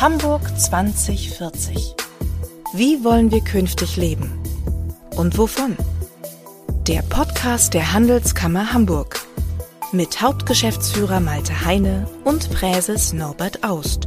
Hamburg 2040. Wie wollen wir künftig leben? Und wovon? Der Podcast der Handelskammer Hamburg mit Hauptgeschäftsführer Malte Heine und Präses Norbert Aust.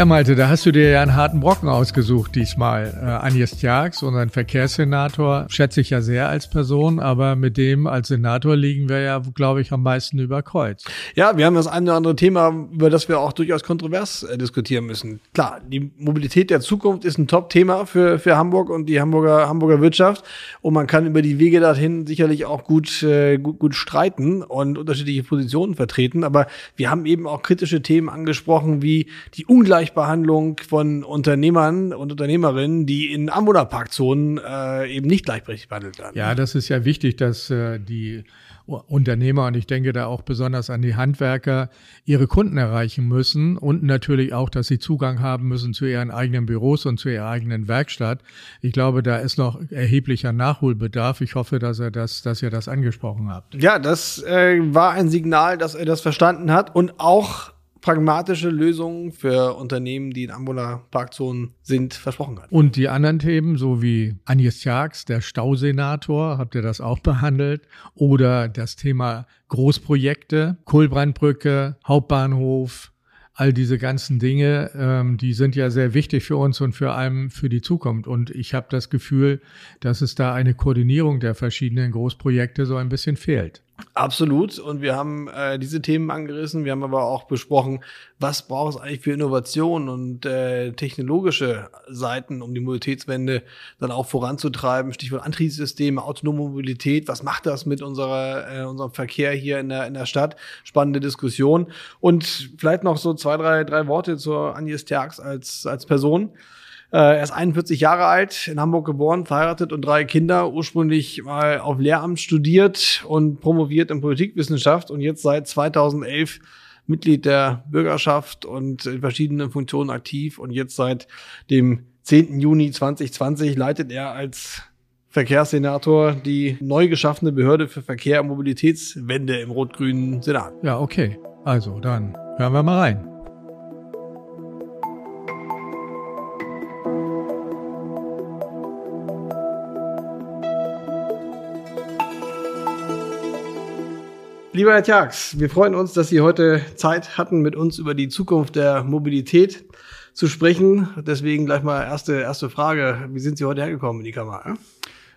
Ja, Malte, da hast du dir ja einen harten Brocken ausgesucht diesmal. Äh, Agnes Tjax, unseren Verkehrssenator, schätze ich ja sehr als Person, aber mit dem als Senator liegen wir ja, glaube ich, am meisten über Kreuz. Ja, wir haben das eine oder andere Thema, über das wir auch durchaus kontrovers äh, diskutieren müssen. Klar, die Mobilität der Zukunft ist ein Top-Thema für, für Hamburg und die Hamburger, Hamburger Wirtschaft. Und man kann über die Wege dorthin sicherlich auch gut, äh, gut, gut streiten und unterschiedliche Positionen vertreten. Aber wir haben eben auch kritische Themen angesprochen, wie die Ungleichheit Ungleichbehandlung von Unternehmern und Unternehmerinnen, die in Anwohnerparkzonen äh, eben nicht gleichberechtigt behandelt werden. Ja, das ist ja wichtig, dass äh, die Unternehmer und ich denke da auch besonders an die Handwerker ihre Kunden erreichen müssen und natürlich auch, dass sie Zugang haben müssen zu ihren eigenen Büros und zu ihrer eigenen Werkstatt. Ich glaube, da ist noch erheblicher Nachholbedarf. Ich hoffe, dass er das, dass ihr das angesprochen habt. Ja, das äh, war ein Signal, dass er das verstanden hat und auch pragmatische Lösungen für Unternehmen, die in Anwohnerparkzonen sind, versprochen hat. Und die anderen Themen, so wie Agnes Tjax, der Stausenator, habt ihr das auch behandelt? Oder das Thema Großprojekte, Kohlbrandbrücke, Hauptbahnhof, all diese ganzen Dinge, ähm, die sind ja sehr wichtig für uns und für allem für die Zukunft. Und ich habe das Gefühl, dass es da eine Koordinierung der verschiedenen Großprojekte so ein bisschen fehlt. Absolut. Und wir haben äh, diese Themen angerissen. Wir haben aber auch besprochen, was braucht es eigentlich für Innovationen und äh, technologische Seiten, um die Mobilitätswende dann auch voranzutreiben. Stichwort Antriebssysteme, autonome Mobilität. Was macht das mit unserer, äh, unserem Verkehr hier in der, in der Stadt? Spannende Diskussion. Und vielleicht noch so zwei, drei, drei Worte zur Agnes Terks als, als Person. Äh, er ist 41 Jahre alt, in Hamburg geboren, verheiratet und drei Kinder, ursprünglich mal auf Lehramt studiert und promoviert in Politikwissenschaft und jetzt seit 2011 Mitglied der Bürgerschaft und in verschiedenen Funktionen aktiv und jetzt seit dem 10. Juni 2020 leitet er als Verkehrssenator die neu geschaffene Behörde für Verkehr und Mobilitätswende im rot-grünen Senat. Ja, okay. Also, dann hören wir mal rein. Lieber Herr Tjax, wir freuen uns, dass Sie heute Zeit hatten, mit uns über die Zukunft der Mobilität zu sprechen. Deswegen gleich mal erste, erste Frage. Wie sind Sie heute hergekommen in die Kammer?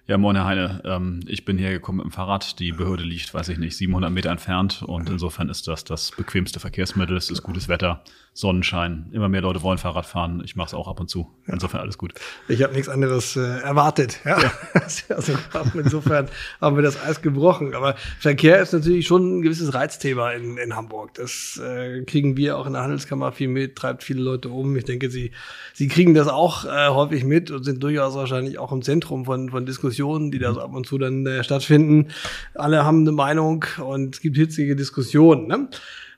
Ja, moin Herr Heine. Ähm, ich bin hergekommen mit dem Fahrrad. Die Behörde liegt, weiß ich nicht, 700 Meter entfernt. Und insofern ist das das bequemste Verkehrsmittel. Es ist gutes Wetter, Sonnenschein. Immer mehr Leute wollen Fahrrad fahren. Ich mache es auch ab und zu. Insofern alles gut. Ich habe nichts anderes äh, erwartet. Ja. ja. also, insofern haben wir das Eis gebrochen. Aber Verkehr ist natürlich schon ein gewisses Reizthema in, in Hamburg. Das äh, kriegen wir auch in der Handelskammer viel mit, treibt viele Leute um. Ich denke, Sie, Sie kriegen das auch äh, häufig mit und sind durchaus wahrscheinlich auch im Zentrum von, von Diskussionen die da so ab und zu dann äh, stattfinden. Alle haben eine Meinung und es gibt hitzige Diskussionen. Ne?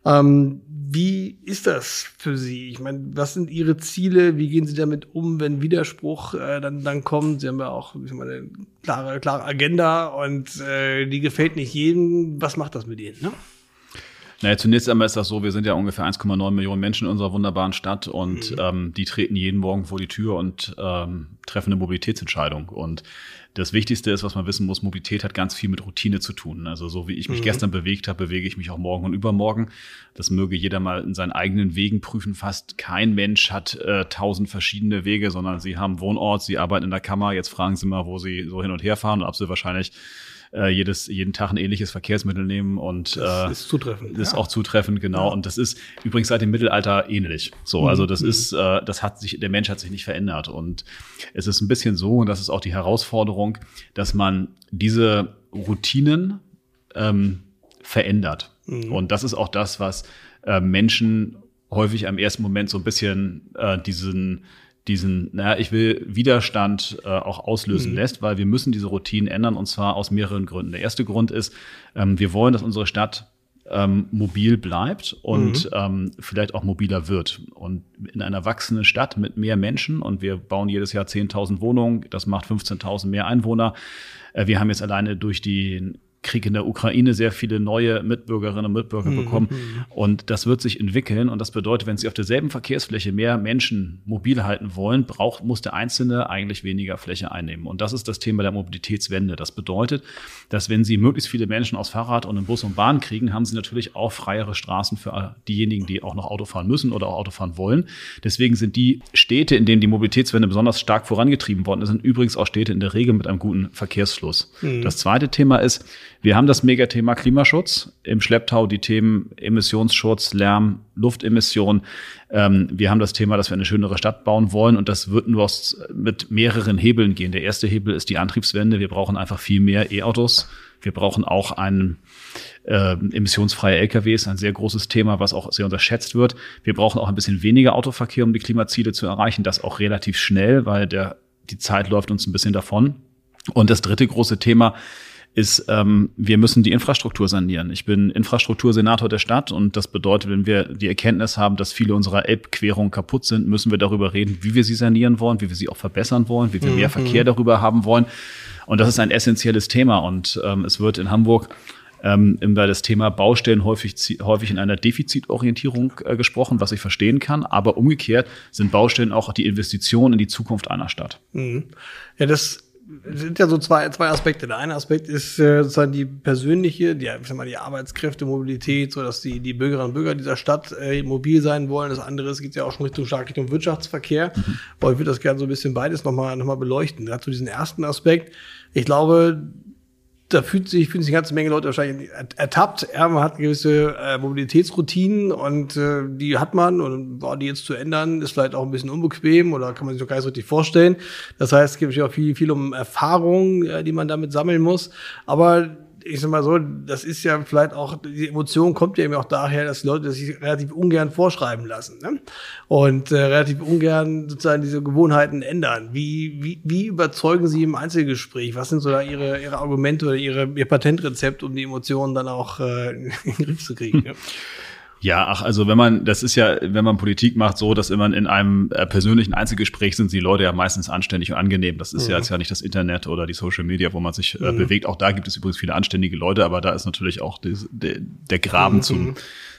Ähm, wie ist das für Sie? Ich meine, was sind Ihre Ziele? Wie gehen Sie damit um, wenn Widerspruch äh, dann, dann kommt? Sie haben ja auch ich meine, eine klare, klare Agenda und äh, die gefällt nicht jedem. Was macht das mit Ihnen? Ne? Naja, zunächst einmal ist das so, wir sind ja ungefähr 1,9 Millionen Menschen in unserer wunderbaren Stadt und mhm. ähm, die treten jeden Morgen vor die Tür und ähm, treffen eine Mobilitätsentscheidung. Und das Wichtigste ist, was man wissen muss, Mobilität hat ganz viel mit Routine zu tun. Also so wie ich mich mhm. gestern bewegt habe, bewege ich mich auch morgen und übermorgen. Das möge jeder mal in seinen eigenen Wegen prüfen. Fast kein Mensch hat äh, tausend verschiedene Wege, sondern sie haben Wohnort, sie arbeiten in der Kammer. Jetzt fragen sie mal, wo sie so hin und her fahren und ob sie wahrscheinlich äh, jedes, jeden Tag ein ähnliches Verkehrsmittel nehmen und das äh, ist zutreffend. Das ist auch zutreffend, genau. Ja. Und das ist übrigens seit dem Mittelalter ähnlich. So, mhm. also das mhm. ist, äh, das hat sich, der Mensch hat sich nicht verändert. Und es ist ein bisschen so, und das ist auch die Herausforderung, dass man diese Routinen ähm, verändert. Mhm. Und das ist auch das, was äh, Menschen häufig am ersten Moment so ein bisschen äh, diesen diesen, naja, ich will Widerstand äh, auch auslösen mhm. lässt, weil wir müssen diese Routinen ändern und zwar aus mehreren Gründen. Der erste Grund ist, ähm, wir wollen, dass unsere Stadt ähm, mobil bleibt und mhm. ähm, vielleicht auch mobiler wird. Und in einer wachsenden Stadt mit mehr Menschen und wir bauen jedes Jahr 10.000 Wohnungen, das macht 15.000 mehr Einwohner. Äh, wir haben jetzt alleine durch die Krieg in der Ukraine sehr viele neue Mitbürgerinnen und Mitbürger mhm. bekommen. Und das wird sich entwickeln. Und das bedeutet, wenn Sie auf derselben Verkehrsfläche mehr Menschen mobil halten wollen, braucht, muss der Einzelne eigentlich weniger Fläche einnehmen. Und das ist das Thema der Mobilitätswende. Das bedeutet, dass wenn Sie möglichst viele Menschen aus Fahrrad und in Bus und Bahn kriegen, haben Sie natürlich auch freiere Straßen für diejenigen, die auch noch Auto fahren müssen oder auch Auto fahren wollen. Deswegen sind die Städte, in denen die Mobilitätswende besonders stark vorangetrieben worden ist, sind übrigens auch Städte in der Regel mit einem guten Verkehrsfluss. Mhm. Das zweite Thema ist, wir haben das Megathema Klimaschutz im Schlepptau, die Themen Emissionsschutz, Lärm, Luftemission. Ähm, wir haben das Thema, dass wir eine schönere Stadt bauen wollen und das wird nur mit mehreren Hebeln gehen. Der erste Hebel ist die Antriebswende. Wir brauchen einfach viel mehr E-Autos. Wir brauchen auch einen äh, emissionsfreie LKWs, ein sehr großes Thema, was auch sehr unterschätzt wird. Wir brauchen auch ein bisschen weniger Autoverkehr, um die Klimaziele zu erreichen. Das auch relativ schnell, weil der, die Zeit läuft uns ein bisschen davon. Und das dritte große Thema ist, ähm, wir müssen die Infrastruktur sanieren. Ich bin Infrastruktursenator der Stadt und das bedeutet, wenn wir die Erkenntnis haben, dass viele unserer Elbquerungen kaputt sind, müssen wir darüber reden, wie wir sie sanieren wollen, wie wir sie auch verbessern wollen, wie wir mhm. mehr Verkehr darüber haben wollen. Und das ist ein essentielles Thema und ähm, es wird in Hamburg ähm, über das Thema Baustellen häufig, häufig in einer Defizitorientierung äh, gesprochen, was ich verstehen kann. Aber umgekehrt sind Baustellen auch die Investition in die Zukunft einer Stadt. Mhm. Ja, das sind ja so zwei, zwei Aspekte. Der eine Aspekt ist äh, sozusagen die persönliche, die, ich sag mal, die Arbeitskräfte, Mobilität, so dass die, die Bürgerinnen und Bürger dieser Stadt äh, mobil sein wollen. Das andere ist, geht ja auch schon Richtung stark Richtung Wirtschaftsverkehr. Mhm. Aber ich würde das gerne so ein bisschen beides nochmal noch mal beleuchten. Dazu diesen ersten Aspekt. Ich glaube, da fühlt sich, fühlen sich eine ganze Menge Leute wahrscheinlich ertappt. Ja, man hat gewisse äh, Mobilitätsroutinen und äh, die hat man und boah, die jetzt zu ändern, ist vielleicht auch ein bisschen unbequem oder kann man sich noch gar nicht so richtig vorstellen. Das heißt, es gibt auch viel, viel um Erfahrung, äh, die man damit sammeln muss. Aber ich sag mal so, das ist ja vielleicht auch, die Emotion kommt ja eben auch daher, dass Leute sich relativ ungern vorschreiben lassen ne? und äh, relativ ungern sozusagen diese Gewohnheiten ändern. Wie, wie, wie überzeugen Sie im Einzelgespräch? Was sind so da Ihre, Ihre Argumente oder Ihre, Ihr Patentrezept, um die Emotionen dann auch äh, in den Griff zu kriegen? Ja? Ja, ach, also wenn man, das ist ja, wenn man Politik macht, so, dass immer in einem äh, persönlichen Einzelgespräch sind die Leute ja meistens anständig und angenehm. Das ist mhm. ja jetzt ja nicht das Internet oder die Social Media, wo man sich äh, mhm. bewegt. Auch da gibt es übrigens viele anständige Leute, aber da ist natürlich auch des, de, der Graben mhm. zum,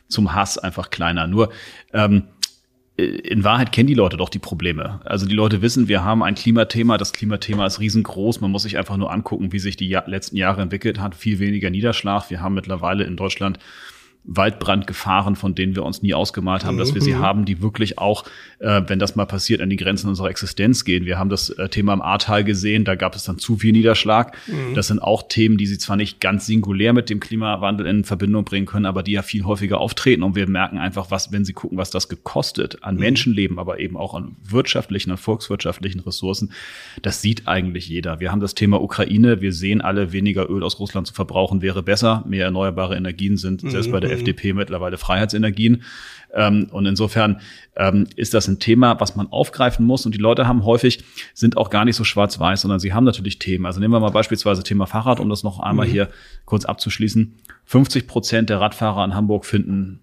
zum Hass einfach kleiner. Nur, ähm, in Wahrheit kennen die Leute doch die Probleme. Also die Leute wissen, wir haben ein Klimathema. Das Klimathema ist riesengroß. Man muss sich einfach nur angucken, wie sich die letzten Jahre entwickelt hat. Viel weniger Niederschlag. Wir haben mittlerweile in Deutschland Waldbrandgefahren, von denen wir uns nie ausgemalt haben, dass wir sie mhm. haben, die wirklich auch, äh, wenn das mal passiert, an die Grenzen unserer Existenz gehen. Wir haben das äh, Thema im Ahrtal gesehen, da gab es dann zu viel Niederschlag. Mhm. Das sind auch Themen, die sie zwar nicht ganz singulär mit dem Klimawandel in Verbindung bringen können, aber die ja viel häufiger auftreten. Und wir merken einfach, was, wenn sie gucken, was das gekostet an mhm. Menschenleben, aber eben auch an wirtschaftlichen und volkswirtschaftlichen Ressourcen, das sieht eigentlich jeder. Wir haben das Thema Ukraine. Wir sehen alle, weniger Öl aus Russland zu verbrauchen wäre besser. Mehr erneuerbare Energien sind selbst bei der mhm. FDP mittlerweile Freiheitsenergien. Ähm, und insofern ähm, ist das ein Thema, was man aufgreifen muss. Und die Leute haben häufig, sind auch gar nicht so schwarz-weiß, sondern sie haben natürlich Themen. Also nehmen wir mal beispielsweise Thema Fahrrad, um das noch einmal mhm. hier kurz abzuschließen. 50 Prozent der Radfahrer in Hamburg finden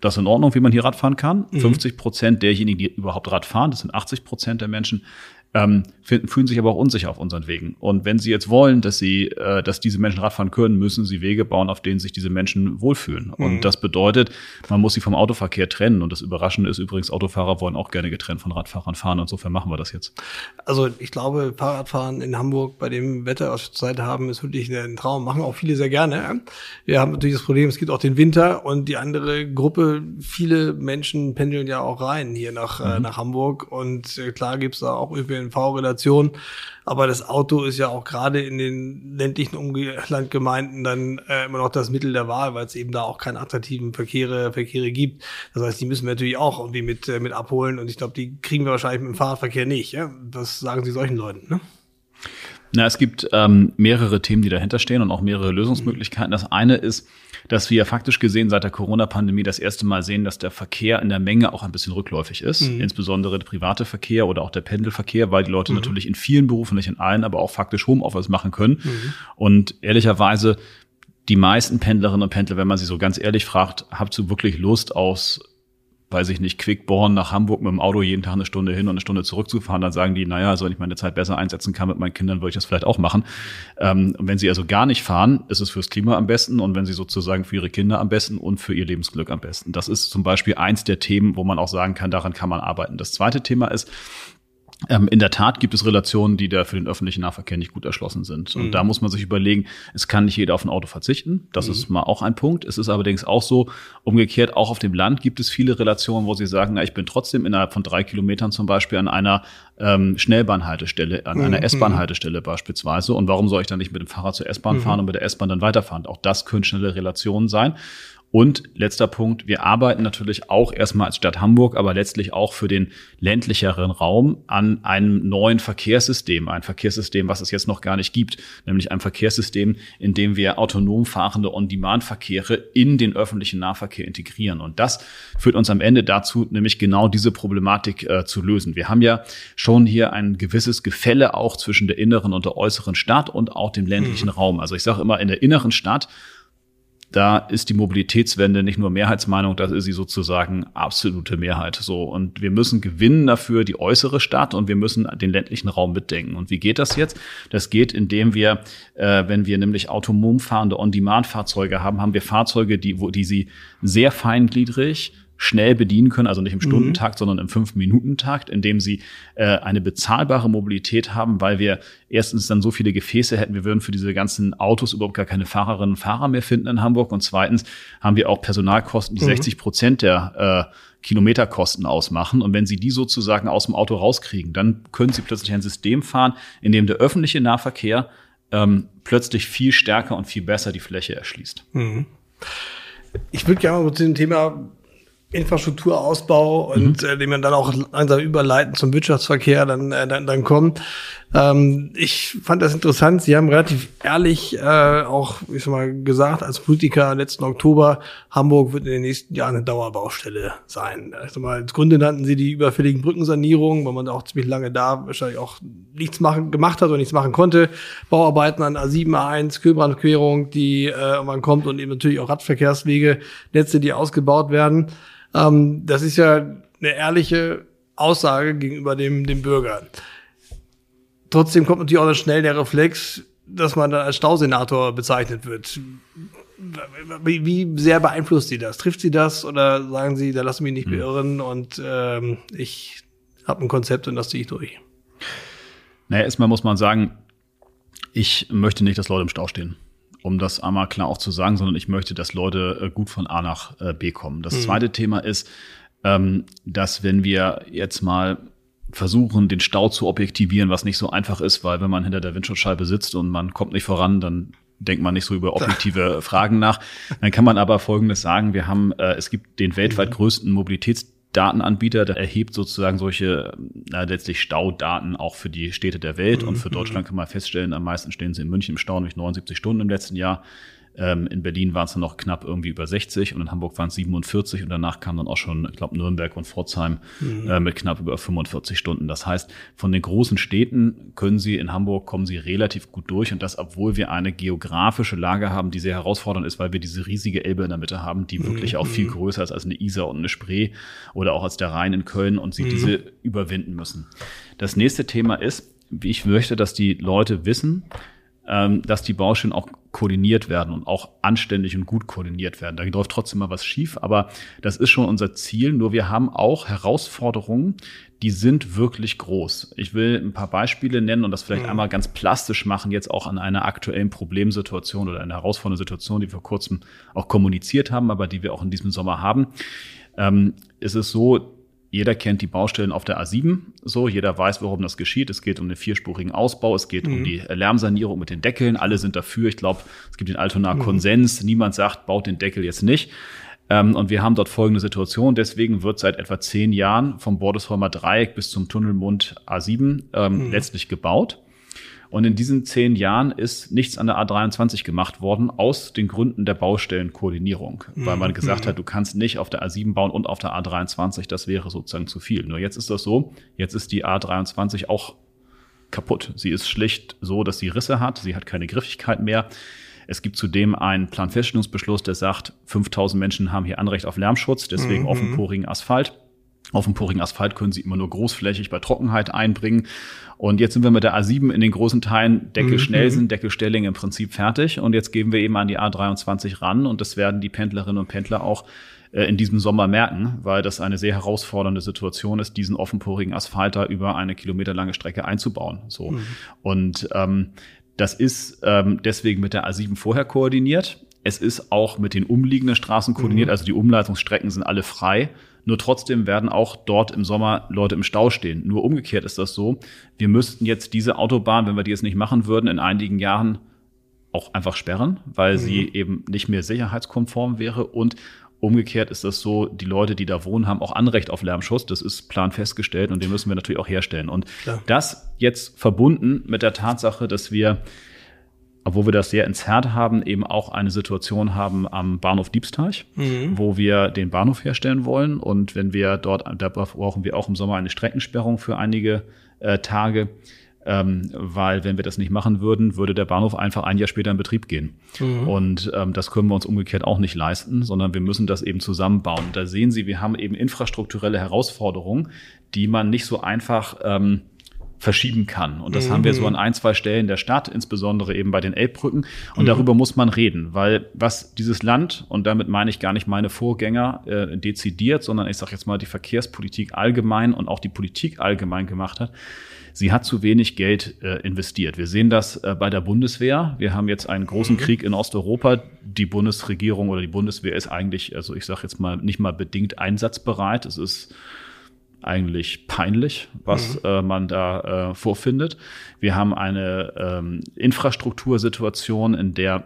das in Ordnung, wie man hier Radfahren kann. Mhm. 50 Prozent derjenigen, die überhaupt Rad fahren, das sind 80 Prozent der Menschen, ähm, finden, fühlen sich aber auch unsicher auf unseren Wegen. Und wenn sie jetzt wollen, dass sie, äh, dass diese Menschen Radfahren können, müssen sie Wege bauen, auf denen sich diese Menschen wohlfühlen. Mhm. Und das bedeutet, man muss sie vom Autoverkehr trennen. Und das Überraschende ist übrigens, Autofahrer wollen auch gerne getrennt von Radfahrern fahren. Und insofern machen wir das jetzt. Also ich glaube, Fahrradfahren in Hamburg bei dem Wetter, was wir zurzeit haben, ist wirklich ein Traum. Machen auch viele sehr gerne. Wir haben natürlich das Problem, es gibt auch den Winter und die andere Gruppe, viele Menschen pendeln ja auch rein hier nach, äh, mhm. nach Hamburg. Und äh, klar gibt's da auch ÖPNV ÖPNV-Relation. Aber das Auto ist ja auch gerade in den ländlichen Umlandgemeinden dann äh, immer noch das Mittel der Wahl, weil es eben da auch keine attraktiven Verkehre, Verkehre gibt. Das heißt, die müssen wir natürlich auch irgendwie mit, äh, mit abholen. Und ich glaube, die kriegen wir wahrscheinlich mit dem Fahrradverkehr nicht. Ja? Was sagen Sie solchen Leuten? Ne? Na, es gibt ähm, mehrere Themen, die dahinter stehen und auch mehrere Lösungsmöglichkeiten. Das eine ist, dass wir faktisch gesehen seit der Corona-Pandemie das erste Mal sehen, dass der Verkehr in der Menge auch ein bisschen rückläufig ist, mhm. insbesondere der private Verkehr oder auch der Pendelverkehr, weil die Leute mhm. natürlich in vielen Berufen, nicht in allen, aber auch faktisch Homeoffice machen können. Mhm. Und ehrlicherweise die meisten Pendlerinnen und Pendler, wenn man sie so ganz ehrlich fragt, habt ihr wirklich Lust aus weiß ich nicht, Quickborn nach Hamburg mit dem Auto jeden Tag eine Stunde hin und eine Stunde zurückzufahren, dann sagen die, naja, also wenn ich meine Zeit besser einsetzen kann mit meinen Kindern, würde ich das vielleicht auch machen. Ähm, und wenn sie also gar nicht fahren, ist es fürs Klima am besten und wenn sie sozusagen für ihre Kinder am besten und für ihr Lebensglück am besten. Das ist zum Beispiel eins der Themen, wo man auch sagen kann, daran kann man arbeiten. Das zweite Thema ist, ähm, in der Tat gibt es Relationen, die da für den öffentlichen Nahverkehr nicht gut erschlossen sind. Und mhm. da muss man sich überlegen, es kann nicht jeder auf ein Auto verzichten. Das mhm. ist mal auch ein Punkt. Es ist allerdings auch so, umgekehrt, auch auf dem Land gibt es viele Relationen, wo sie sagen, na, ich bin trotzdem innerhalb von drei Kilometern zum Beispiel an einer ähm, Schnellbahnhaltestelle, an mhm. einer S-Bahn-Haltestelle beispielsweise. Und warum soll ich dann nicht mit dem Fahrrad zur S-Bahn mhm. fahren und mit der S-Bahn dann weiterfahren? Auch das können schnelle Relationen sein. Und letzter Punkt, wir arbeiten natürlich auch erstmal als Stadt Hamburg, aber letztlich auch für den ländlicheren Raum an einem neuen Verkehrssystem, ein Verkehrssystem, was es jetzt noch gar nicht gibt, nämlich ein Verkehrssystem, in dem wir autonom fahrende On-Demand-Verkehre in den öffentlichen Nahverkehr integrieren. Und das führt uns am Ende dazu, nämlich genau diese Problematik äh, zu lösen. Wir haben ja schon hier ein gewisses Gefälle auch zwischen der inneren und der äußeren Stadt und auch dem ländlichen mhm. Raum. Also ich sage immer, in der inneren Stadt da ist die Mobilitätswende nicht nur Mehrheitsmeinung, das ist sie sozusagen absolute Mehrheit. So. Und wir müssen gewinnen dafür die äußere Stadt und wir müssen den ländlichen Raum mitdenken. Und wie geht das jetzt? Das geht, indem wir, äh, wenn wir nämlich autonom fahrende On-Demand-Fahrzeuge haben, haben wir Fahrzeuge, die, wo, die sie sehr feingliedrig schnell bedienen können, also nicht im mhm. Stundentakt, mhm. sondern im Fünf-Minuten-Takt, indem sie äh, eine bezahlbare Mobilität haben, weil wir erstens dann so viele Gefäße hätten, wir würden für diese ganzen Autos überhaupt gar keine Fahrerinnen und Fahrer mehr finden in Hamburg. Und zweitens haben wir auch Personalkosten, die mhm. 60 Prozent der äh, Kilometerkosten ausmachen. Und wenn Sie die sozusagen aus dem Auto rauskriegen, dann können Sie plötzlich ein System fahren, in dem der öffentliche Nahverkehr ähm, plötzlich viel stärker und viel besser die Fläche erschließt. Mhm. Ich würde gerne mal zu dem Thema Infrastrukturausbau und mhm. äh, den man dann auch langsam überleiten zum Wirtschaftsverkehr dann, äh, dann, dann kommt. Ähm, ich fand das interessant. Sie haben relativ ehrlich äh, auch, wie schon mal gesagt, als Politiker letzten Oktober, Hamburg wird in den nächsten Jahren eine Dauerbaustelle sein. Also mal als Gründe nannten Sie die überfälligen Brückensanierungen, weil man auch ziemlich lange da wahrscheinlich auch nichts machen, gemacht hat und nichts machen konnte. Bauarbeiten an A7, A1, Kühlbrandquerung, die äh, man kommt und eben natürlich auch Radverkehrswege, Netze, die ausgebaut werden. Ähm, das ist ja eine ehrliche Aussage gegenüber dem, dem Bürger. Trotzdem kommt natürlich auch dann schnell der Reflex, dass man dann als Stausenator bezeichnet wird. Wie, wie sehr beeinflusst Sie das? Trifft Sie das oder sagen Sie, da lassen mich nicht hm. beirren und ähm, ich habe ein Konzept und das ziehe ich durch? Naja, erstmal muss man sagen, ich möchte nicht, dass Leute im Stau stehen um das einmal klar auch zu sagen, sondern ich möchte, dass Leute äh, gut von A nach äh, B kommen. Das mhm. zweite Thema ist, ähm, dass wenn wir jetzt mal versuchen, den Stau zu objektivieren, was nicht so einfach ist, weil wenn man hinter der Windschutzscheibe sitzt und man kommt nicht voran, dann denkt man nicht so über objektive Fragen nach. Dann kann man aber Folgendes sagen. Wir haben, äh, es gibt den weltweit mhm. größten Mobilitäts Datenanbieter, der erhebt sozusagen solche na, letztlich Staudaten auch für die Städte der Welt. Und für mhm. Deutschland kann man feststellen, am meisten stehen sie in München im Stau, nämlich 79 Stunden im letzten Jahr. Ähm, in Berlin waren es dann noch knapp irgendwie über 60 und in Hamburg waren es 47 und danach kam dann auch schon, ich glaube, Nürnberg und Pforzheim mhm. äh, mit knapp über 45 Stunden. Das heißt, von den großen Städten können Sie in Hamburg kommen Sie relativ gut durch und das, obwohl wir eine geografische Lage haben, die sehr herausfordernd ist, weil wir diese riesige Elbe in der Mitte haben, die mhm. wirklich auch viel größer ist als eine Isar und eine Spree oder auch als der Rhein in Köln und Sie mhm. diese überwinden müssen. Das nächste Thema ist, wie ich möchte, dass die Leute wissen, ähm, dass die Baustellen auch koordiniert werden und auch anständig und gut koordiniert werden. Da läuft trotzdem mal was schief, aber das ist schon unser Ziel. Nur wir haben auch Herausforderungen, die sind wirklich groß. Ich will ein paar Beispiele nennen und das vielleicht mhm. einmal ganz plastisch machen, jetzt auch an einer aktuellen Problemsituation oder einer herausfordernden Situation, die wir vor kurzem auch kommuniziert haben, aber die wir auch in diesem Sommer haben. Ähm, ist es so, jeder kennt die Baustellen auf der A7, so jeder weiß, warum das geschieht. Es geht um den vierspurigen Ausbau, es geht mhm. um die Lärmsanierung mit den Deckeln. Alle sind dafür. Ich glaube, es gibt den Altonaer mhm. Konsens. Niemand sagt, baut den Deckel jetzt nicht. Ähm, und wir haben dort folgende Situation. Deswegen wird seit etwa zehn Jahren vom Bordesholmer Dreieck bis zum Tunnelmund A7 ähm, mhm. letztlich gebaut. Und in diesen zehn Jahren ist nichts an der A23 gemacht worden, aus den Gründen der Baustellenkoordinierung. Mhm. Weil man gesagt hat, du kannst nicht auf der A7 bauen und auf der A23, das wäre sozusagen zu viel. Nur jetzt ist das so, jetzt ist die A23 auch kaputt. Sie ist schlicht so, dass sie Risse hat, sie hat keine Griffigkeit mehr. Es gibt zudem einen Planfeststellungsbeschluss, der sagt, 5000 Menschen haben hier Anrecht auf Lärmschutz, deswegen mhm. offenporigen Asphalt. Offenporigen Asphalt können Sie immer nur großflächig bei Trockenheit einbringen. Und jetzt sind wir mit der A7 in den großen Teilen Deckel-Schnellsen, mhm. Deckel-Stelling im Prinzip fertig. Und jetzt gehen wir eben an die A23 ran und das werden die Pendlerinnen und Pendler auch äh, in diesem Sommer merken, weil das eine sehr herausfordernde Situation ist, diesen offenporigen Asphalt da über eine kilometerlange Strecke einzubauen. So. Mhm. Und ähm, das ist ähm, deswegen mit der A7 vorher koordiniert. Es ist auch mit den umliegenden Straßen koordiniert, mhm. also die Umleitungsstrecken sind alle frei. Nur trotzdem werden auch dort im Sommer Leute im Stau stehen. Nur umgekehrt ist das so. Wir müssten jetzt diese Autobahn, wenn wir die jetzt nicht machen würden, in einigen Jahren auch einfach sperren, weil mhm. sie eben nicht mehr sicherheitskonform wäre. Und umgekehrt ist das so, die Leute, die da wohnen, haben auch Anrecht auf Lärmschutz. Das ist planfestgestellt und den müssen wir natürlich auch herstellen. Und Klar. das jetzt verbunden mit der Tatsache, dass wir obwohl wir das sehr entzerrt haben, eben auch eine Situation haben am Bahnhof Diebsteich, mhm. wo wir den Bahnhof herstellen wollen. Und wenn wir dort, da brauchen wir auch im Sommer eine Streckensperrung für einige äh, Tage, ähm, weil wenn wir das nicht machen würden, würde der Bahnhof einfach ein Jahr später in Betrieb gehen. Mhm. Und ähm, das können wir uns umgekehrt auch nicht leisten, sondern wir müssen das eben zusammenbauen. Da sehen Sie, wir haben eben infrastrukturelle Herausforderungen, die man nicht so einfach ähm, verschieben kann. Und das mhm. haben wir so an ein, zwei Stellen der Stadt, insbesondere eben bei den Elbbrücken. Und mhm. darüber muss man reden, weil was dieses Land, und damit meine ich gar nicht meine Vorgänger äh, dezidiert, sondern ich sage jetzt mal die Verkehrspolitik allgemein und auch die Politik allgemein gemacht hat, sie hat zu wenig Geld äh, investiert. Wir sehen das äh, bei der Bundeswehr. Wir haben jetzt einen großen mhm. Krieg in Osteuropa. Die Bundesregierung oder die Bundeswehr ist eigentlich, also ich sage jetzt mal, nicht mal bedingt einsatzbereit. Es ist eigentlich peinlich, was mhm. äh, man da äh, vorfindet. Wir haben eine ähm, Infrastruktursituation, in der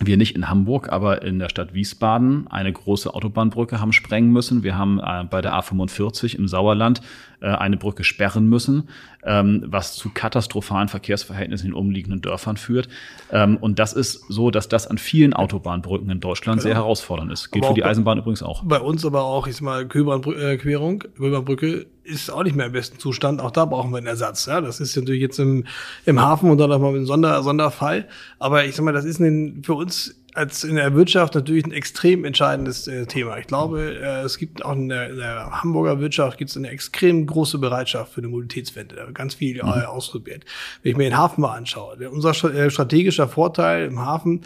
wir nicht in Hamburg, aber in der Stadt Wiesbaden eine große Autobahnbrücke haben sprengen müssen. Wir haben äh, bei der A45 im Sauerland äh, eine Brücke sperren müssen, ähm, was zu katastrophalen Verkehrsverhältnissen in umliegenden Dörfern führt. Ähm, und das ist so, dass das an vielen Autobahnbrücken in Deutschland genau. sehr herausfordernd ist. Gilt für die Eisenbahn übrigens auch. Bei uns aber auch, ich sag mal, Köbernquerung, Köbernbrücke ist auch nicht mehr im besten Zustand. Auch da brauchen wir einen Ersatz. Ja, das ist natürlich jetzt im, im Hafen und dann nochmal ein Sonder, Sonderfall. Aber ich sag mal, das ist ein, für uns als in der Wirtschaft natürlich ein extrem entscheidendes äh, Thema. Ich glaube, äh, es gibt auch in der, in der Hamburger Wirtschaft gibt es eine extrem große Bereitschaft für eine Mobilitätswende. Da wird ganz viel äh, mhm. ausprobiert. Wenn ich mir den Hafen mal anschaue, unser äh, strategischer Vorteil im Hafen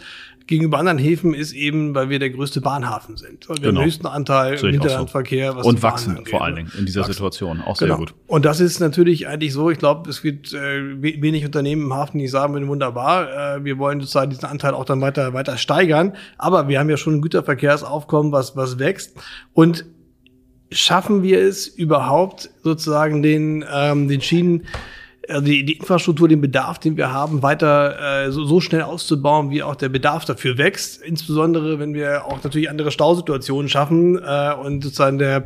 gegenüber anderen Häfen ist eben, weil wir der größte Bahnhafen sind. Weil wir genau. den höchsten Anteil im Hinterlandverkehr. So. Und wachsen vor allen Dingen in dieser wachsen. Situation. Auch sehr genau. gut. Und das ist natürlich eigentlich so, ich glaube, es wird äh, wenig Unternehmen im Hafen, die sagen, wunderbar, äh, wir wollen sozusagen diesen Anteil auch dann weiter, weiter steigern. Aber wir haben ja schon ein Güterverkehrsaufkommen, was, was wächst. Und schaffen wir es überhaupt sozusagen den, ähm, den Schienen also die, die Infrastruktur, den Bedarf, den wir haben, weiter äh, so, so schnell auszubauen, wie auch der Bedarf dafür wächst. Insbesondere, wenn wir auch natürlich andere Stausituationen schaffen äh, und sozusagen der,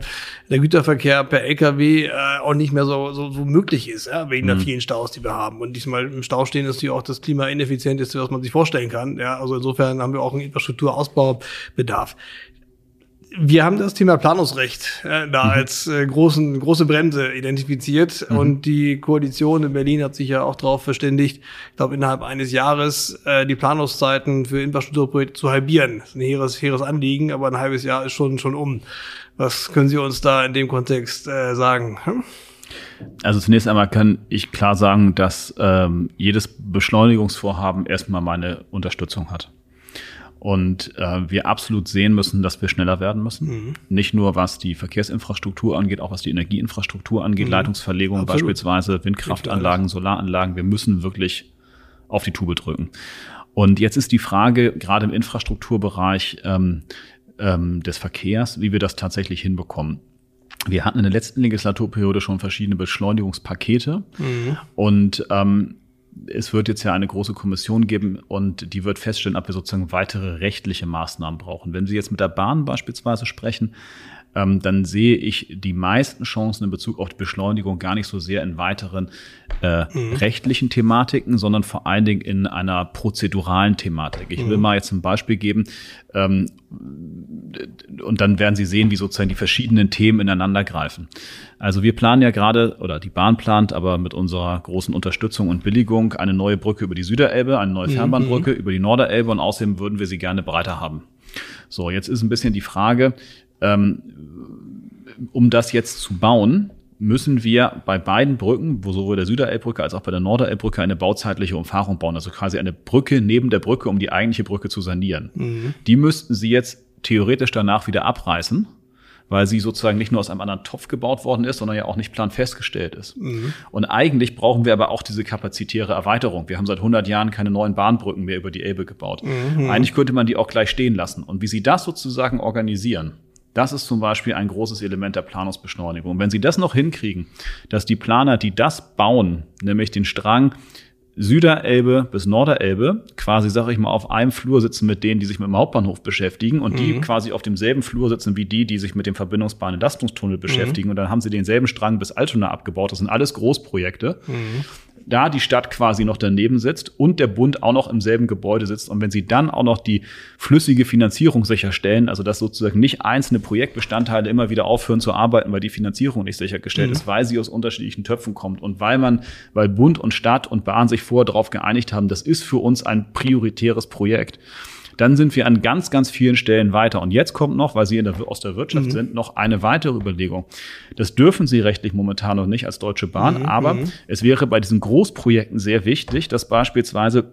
der Güterverkehr per LKW äh, auch nicht mehr so, so, so möglich ist, ja, wegen mhm. der vielen Staus, die wir haben. Und diesmal im Stau stehen ist natürlich auch das Klima ineffizienteste, was man sich vorstellen kann. Ja, also insofern haben wir auch einen Infrastrukturausbaubedarf wir haben das Thema Planungsrecht äh, da mhm. als äh, großen, große Bremse identifiziert mhm. und die Koalition in Berlin hat sich ja auch darauf verständigt, ich glaube innerhalb eines Jahres äh, die Planungszeiten für Infrastrukturprojekte zu halbieren. Das ist ein hehres, hehres Anliegen, aber ein halbes Jahr ist schon, schon um. Was können Sie uns da in dem Kontext äh, sagen? Hm? Also zunächst einmal kann ich klar sagen, dass ähm, jedes Beschleunigungsvorhaben erstmal meine Unterstützung hat und äh, wir absolut sehen müssen, dass wir schneller werden müssen. Mhm. Nicht nur was die Verkehrsinfrastruktur angeht, auch was die Energieinfrastruktur angeht, mhm. Leitungsverlegung absolut. beispielsweise, Windkraftanlagen, Solaranlagen. Wir müssen wirklich auf die Tube drücken. Und jetzt ist die Frage, gerade im Infrastrukturbereich ähm, ähm, des Verkehrs, wie wir das tatsächlich hinbekommen. Wir hatten in der letzten Legislaturperiode schon verschiedene Beschleunigungspakete mhm. und ähm, es wird jetzt ja eine große Kommission geben und die wird feststellen, ob wir sozusagen weitere rechtliche Maßnahmen brauchen. Wenn Sie jetzt mit der Bahn beispielsweise sprechen, ähm, dann sehe ich die meisten Chancen in Bezug auf die Beschleunigung gar nicht so sehr in weiteren äh, mhm. rechtlichen Thematiken, sondern vor allen Dingen in einer prozeduralen Thematik. Ich will mhm. mal jetzt ein Beispiel geben ähm, und dann werden Sie sehen, wie sozusagen die verschiedenen Themen ineinander greifen. Also wir planen ja gerade, oder die Bahn plant, aber mit unserer großen Unterstützung und Billigung eine neue Brücke über die Süderelbe, eine neue mhm. Fernbahnbrücke mhm. über die Norderelbe und außerdem würden wir sie gerne breiter haben. So, jetzt ist ein bisschen die Frage, ähm, um das jetzt zu bauen, müssen wir bei beiden Brücken, wo sowohl der Süderelbbrücke als auch bei der Norderelbbrücke, eine bauzeitliche Umfahrung bauen. Also quasi eine Brücke neben der Brücke, um die eigentliche Brücke zu sanieren. Mhm. Die müssten Sie jetzt theoretisch danach wieder abreißen weil sie sozusagen nicht nur aus einem anderen Topf gebaut worden ist, sondern ja auch nicht planfestgestellt ist. Mhm. Und eigentlich brauchen wir aber auch diese kapazitäre Erweiterung. Wir haben seit 100 Jahren keine neuen Bahnbrücken mehr über die Elbe gebaut. Mhm. Eigentlich könnte man die auch gleich stehen lassen. Und wie sie das sozusagen organisieren, das ist zum Beispiel ein großes Element der Planungsbeschleunigung. Und wenn Sie das noch hinkriegen, dass die Planer, die das bauen, nämlich den Strang Süderelbe bis Norderelbe quasi, sage ich mal, auf einem Flur sitzen mit denen, die sich mit dem Hauptbahnhof beschäftigen und mhm. die quasi auf demselben Flur sitzen wie die, die sich mit dem Verbindungsbahn-Entlastungstunnel beschäftigen. Mhm. Und dann haben sie denselben Strang bis Altona abgebaut. Das sind alles Großprojekte. Mhm da die Stadt quasi noch daneben sitzt und der Bund auch noch im selben Gebäude sitzt. Und wenn sie dann auch noch die flüssige Finanzierung sicherstellen, also dass sozusagen nicht einzelne Projektbestandteile immer wieder aufhören zu arbeiten, weil die Finanzierung nicht sichergestellt mhm. ist, weil sie aus unterschiedlichen Töpfen kommt und weil man, weil Bund und Stadt und Bahn sich vorher darauf geeinigt haben, das ist für uns ein prioritäres Projekt dann sind wir an ganz, ganz vielen Stellen weiter. Und jetzt kommt noch, weil Sie der, aus der Wirtschaft mhm. sind, noch eine weitere Überlegung. Das dürfen Sie rechtlich momentan noch nicht als Deutsche Bahn, mhm. aber mhm. es wäre bei diesen Großprojekten sehr wichtig, dass beispielsweise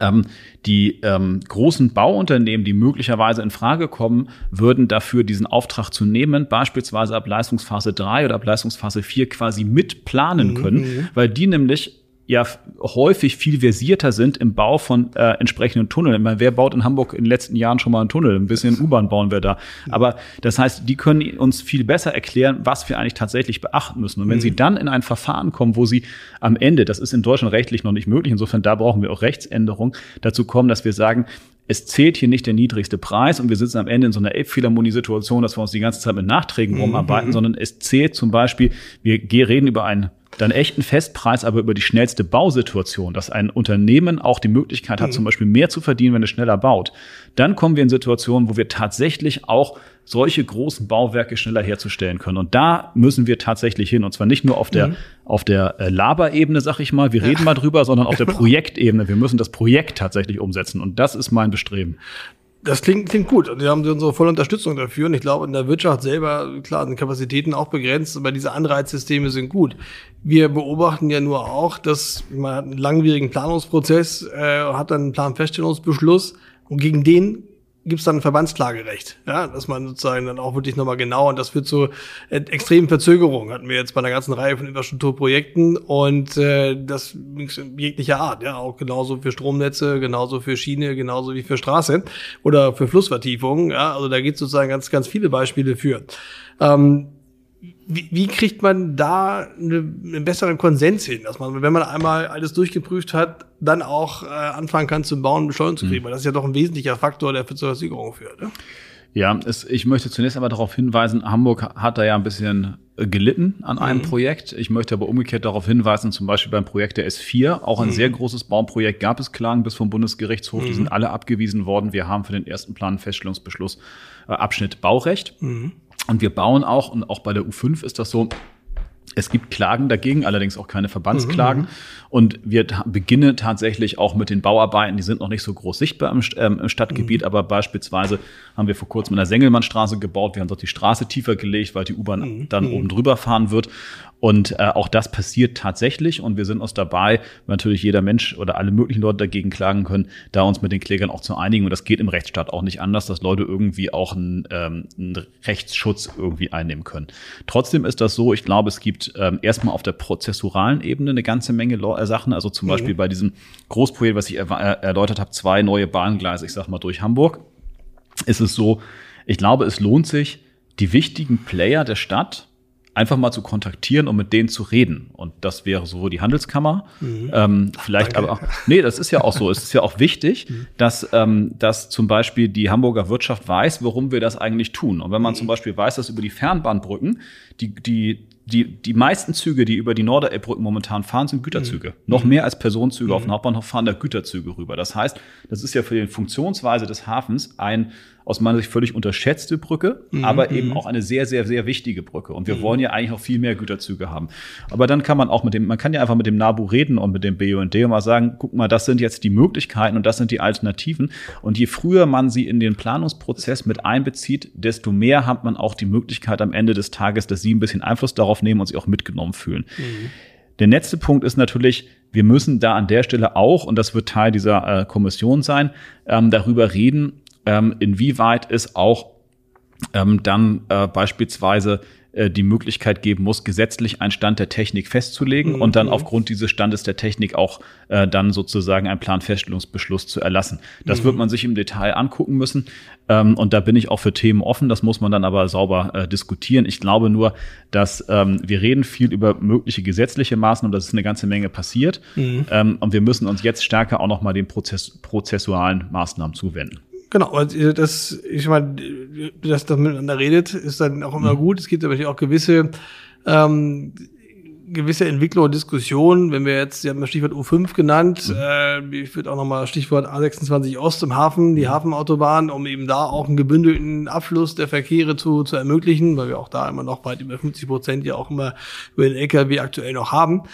ähm, die ähm, großen Bauunternehmen, die möglicherweise in Frage kommen, würden dafür diesen Auftrag zu nehmen, beispielsweise ab Leistungsphase 3 oder ab Leistungsphase 4 quasi mitplanen mhm, können, mhm. weil die nämlich ja häufig viel versierter sind im Bau von äh, entsprechenden Tunneln. Meine, wer baut in Hamburg in den letzten Jahren schon mal einen Tunnel? Ein bisschen U-Bahn bauen wir da. Aber das heißt, die können uns viel besser erklären, was wir eigentlich tatsächlich beachten müssen. Und wenn mhm. sie dann in ein Verfahren kommen, wo sie am Ende, das ist in Deutschland rechtlich noch nicht möglich, insofern da brauchen wir auch Rechtsänderung, dazu kommen, dass wir sagen, es zählt hier nicht der niedrigste Preis und wir sitzen am Ende in so einer Elbphilharmonie-Situation, dass wir uns die ganze Zeit mit Nachträgen mhm. rumarbeiten, sondern es zählt zum Beispiel, wir reden über einen dann echten Festpreis, aber über die schnellste Bausituation, dass ein Unternehmen auch die Möglichkeit hat, mhm. zum Beispiel mehr zu verdienen, wenn es schneller baut. Dann kommen wir in Situationen, wo wir tatsächlich auch solche großen Bauwerke schneller herzustellen können. Und da müssen wir tatsächlich hin. Und zwar nicht nur auf der, mhm. auf der äh, Laberebene, sag ich mal, wir reden mal drüber, sondern auf der Projektebene. Wir müssen das Projekt tatsächlich umsetzen. Und das ist mein Bestreben. Das klingt, klingt gut. Und wir haben unsere volle Unterstützung dafür. Und ich glaube, in der Wirtschaft selber, klar, sind Kapazitäten auch begrenzt, aber diese Anreizsysteme sind gut. Wir beobachten ja nur auch, dass man hat einen langwierigen Planungsprozess, äh, hat dann einen Planfeststellungsbeschluss und gegen den gibt es dann ein Verbandsklagerecht, ja, dass man sozusagen dann auch wirklich nochmal genau und das führt zu äh, extremen Verzögerungen, hatten wir jetzt bei einer ganzen Reihe von Infrastrukturprojekten und äh, das jeglicher Art, ja, auch genauso für Stromnetze, genauso für Schiene, genauso wie für Straße oder für Flussvertiefungen, ja, also da gibt es sozusagen ganz, ganz viele Beispiele für. Ähm, wie, wie kriegt man da eine, einen besseren Konsens hin, dass man, wenn man einmal alles durchgeprüft hat, dann auch äh, anfangen kann zu bauen und Beschleunigung zu kriegen? Mhm. Weil das ist ja doch ein wesentlicher Faktor, der für zur Versicherung führt. Ne? Ja, es, ich möchte zunächst einmal darauf hinweisen, Hamburg hat da ja ein bisschen äh, gelitten an einem mhm. Projekt. Ich möchte aber umgekehrt darauf hinweisen, zum Beispiel beim Projekt der S4, auch ein mhm. sehr großes Bauprojekt, gab es Klagen bis vom Bundesgerichtshof, mhm. die sind alle abgewiesen worden. Wir haben für den ersten Plan Feststellungsbeschluss äh, Abschnitt Baurecht. Mhm. Und wir bauen auch, und auch bei der U5 ist das so, es gibt Klagen dagegen, allerdings auch keine Verbandsklagen. Mhm. Und wir beginnen tatsächlich auch mit den Bauarbeiten. Die sind noch nicht so groß sichtbar im, ähm, im Stadtgebiet, mhm. aber beispielsweise haben wir vor kurzem in der Sengelmannstraße gebaut. Wir haben dort die Straße tiefer gelegt, weil die U-Bahn mhm. dann mhm. oben drüber fahren wird. Und äh, auch das passiert tatsächlich und wir sind uns dabei, natürlich jeder Mensch oder alle möglichen Leute dagegen klagen können, da uns mit den Klägern auch zu einigen. Und das geht im Rechtsstaat auch nicht anders, dass Leute irgendwie auch einen, ähm, einen Rechtsschutz irgendwie einnehmen können. Trotzdem ist das so, ich glaube, es gibt ähm, erstmal auf der prozessuralen Ebene eine ganze Menge äh, Sachen. Also zum mhm. Beispiel bei diesem Großprojekt, was ich er erläutert habe, zwei neue Bahngleise, ich sag mal, durch Hamburg, ist es so, ich glaube, es lohnt sich, die wichtigen Player der Stadt einfach mal zu kontaktieren und mit denen zu reden. Und das wäre sowohl die Handelskammer, mhm. ähm, vielleicht Danke. aber auch, nee, das ist ja auch so. es ist ja auch wichtig, mhm. dass, ähm, dass zum Beispiel die Hamburger Wirtschaft weiß, warum wir das eigentlich tun. Und wenn man mhm. zum Beispiel weiß, dass über die Fernbahnbrücken die, die die, die meisten Züge, die über die Norderelbbrücken momentan fahren, sind Güterzüge. Mhm. Noch mehr als Personenzüge mhm. auf dem Hauptbahnhof fahren da Güterzüge rüber. Das heißt, das ist ja für die Funktionsweise des Hafens ein aus meiner Sicht völlig unterschätzte Brücke, mhm. aber eben auch eine sehr, sehr, sehr wichtige Brücke. Und wir mhm. wollen ja eigentlich noch viel mehr Güterzüge haben. Aber dann kann man auch mit dem, man kann ja einfach mit dem NABU reden und mit dem BUND und mal sagen, guck mal, das sind jetzt die Möglichkeiten und das sind die Alternativen. Und je früher man sie in den Planungsprozess mit einbezieht, desto mehr hat man auch die Möglichkeit am Ende des Tages, dass sie ein bisschen Einfluss darauf nehmen und sich auch mitgenommen fühlen. Mhm. Der letzte Punkt ist natürlich, wir müssen da an der Stelle auch, und das wird Teil dieser äh, Kommission sein, ähm, darüber reden, ähm, inwieweit es auch ähm, dann äh, beispielsweise äh, die Möglichkeit geben muss, gesetzlich einen Stand der Technik festzulegen mhm. und dann mhm. aufgrund dieses Standes der Technik auch äh, dann sozusagen einen Planfeststellungsbeschluss zu erlassen. Das mhm. wird man sich im Detail angucken müssen. Ähm, und da bin ich auch für Themen offen. Das muss man dann aber sauber äh, diskutieren. Ich glaube nur, dass ähm, wir reden viel über mögliche gesetzliche Maßnahmen, dass es eine ganze Menge passiert. Mhm. Ähm, und wir müssen uns jetzt stärker auch nochmal den Prozess, prozessualen Maßnahmen zuwenden. Genau, das, ich meine, dass das miteinander redet, ist dann auch immer mhm. gut. Es gibt aber auch gewisse, ähm, gewisse Entwicklung und Diskussionen. Wenn wir jetzt, Sie haben das Stichwort U5 genannt, mhm. äh, ich würde auch nochmal Stichwort A26 Ost im Hafen, die mhm. Hafenautobahn, um eben da auch einen gebündelten Abfluss der Verkehre zu, zu ermöglichen, weil wir auch da immer noch weit über 50 Prozent ja auch immer über den LKW aktuell noch haben.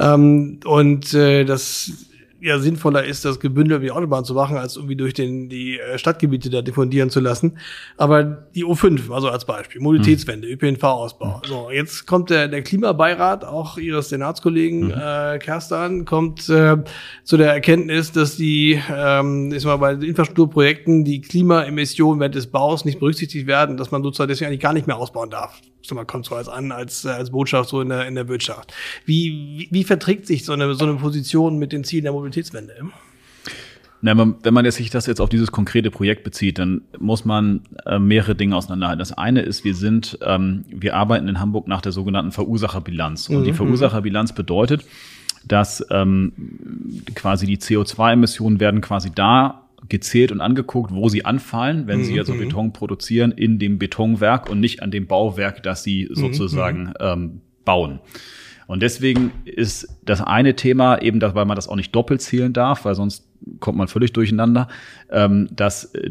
Ähm, und äh, das ja sinnvoller ist, das gebündelt wie Autobahn zu machen, als irgendwie durch den, die äh, Stadtgebiete da diffundieren zu lassen. Aber die U5, also als Beispiel, Mobilitätswende, hm. ÖPNV-Ausbau. So, jetzt kommt der, der Klimabeirat, auch Ihres Senatskollegen hm. äh, Kerstan, kommt äh, zu der Erkenntnis, dass die, ähm, ist mal bei Infrastrukturprojekten die Klimaemissionen während des Baus nicht berücksichtigt werden, dass man sozusagen deswegen eigentlich gar nicht mehr ausbauen darf sag mal, kommt so als an, als, äh, als Botschaft so in der, in der Wirtschaft. Wie, wie, wie verträgt sich so eine, so eine Position mit den Zielen der Mobilitätswende? Na, wenn man sich das jetzt auf dieses konkrete Projekt bezieht, dann muss man äh, mehrere Dinge auseinanderhalten. Das eine ist, wir sind, ähm, wir arbeiten in Hamburg nach der sogenannten Verursacherbilanz. Und mhm. die Verursacherbilanz bedeutet, dass ähm, quasi die CO2-Emissionen werden quasi da gezählt und angeguckt, wo sie anfallen, wenn mhm. sie also Beton produzieren in dem Betonwerk und nicht an dem Bauwerk, das sie mhm, sozusagen mhm. ähm, bauen. Und deswegen ist das eine Thema eben, dass, weil man das auch nicht doppelt zählen darf, weil sonst kommt man völlig durcheinander, ähm, dass äh,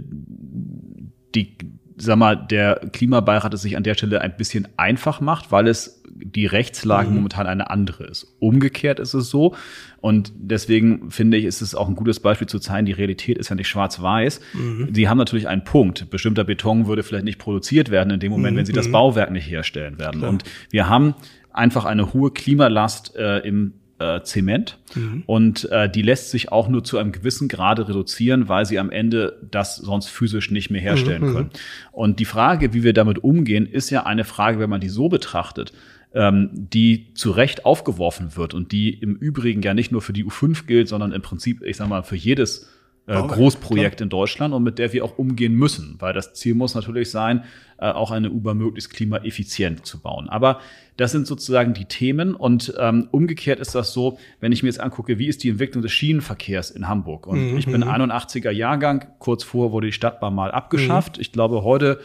die, sag mal, der Klimabeirat es sich an der Stelle ein bisschen einfach macht, weil es die Rechtslage mhm. momentan eine andere ist. Umgekehrt ist es so. Und deswegen finde ich, ist es auch ein gutes Beispiel zu zeigen, die Realität ist ja nicht schwarz-weiß. Mhm. Sie haben natürlich einen Punkt. Bestimmter Beton würde vielleicht nicht produziert werden in dem Moment, mhm. wenn sie das mhm. Bauwerk nicht herstellen werden. Klar. Und wir haben einfach eine hohe Klimalast äh, im äh, Zement mhm. und äh, die lässt sich auch nur zu einem gewissen Grade reduzieren, weil sie am Ende das sonst physisch nicht mehr herstellen mhm. können. Und die Frage, wie wir damit umgehen, ist ja eine Frage, wenn man die so betrachtet, ähm, die zu Recht aufgeworfen wird und die im Übrigen ja nicht nur für die U5 gilt, sondern im Prinzip, ich sag mal, für jedes äh, Großprojekt in Deutschland und mit der wir auch umgehen müssen, weil das Ziel muss natürlich sein, auch eine U-Bahn möglichst klimaeffizient zu bauen. Aber das sind sozusagen die Themen und ähm, umgekehrt ist das so, wenn ich mir jetzt angucke, wie ist die Entwicklung des Schienenverkehrs in Hamburg? Und mhm. ich bin 81er mhm. Jahrgang, kurz vor wurde die Stadtbahn mal abgeschafft. Mhm. Ich glaube, heute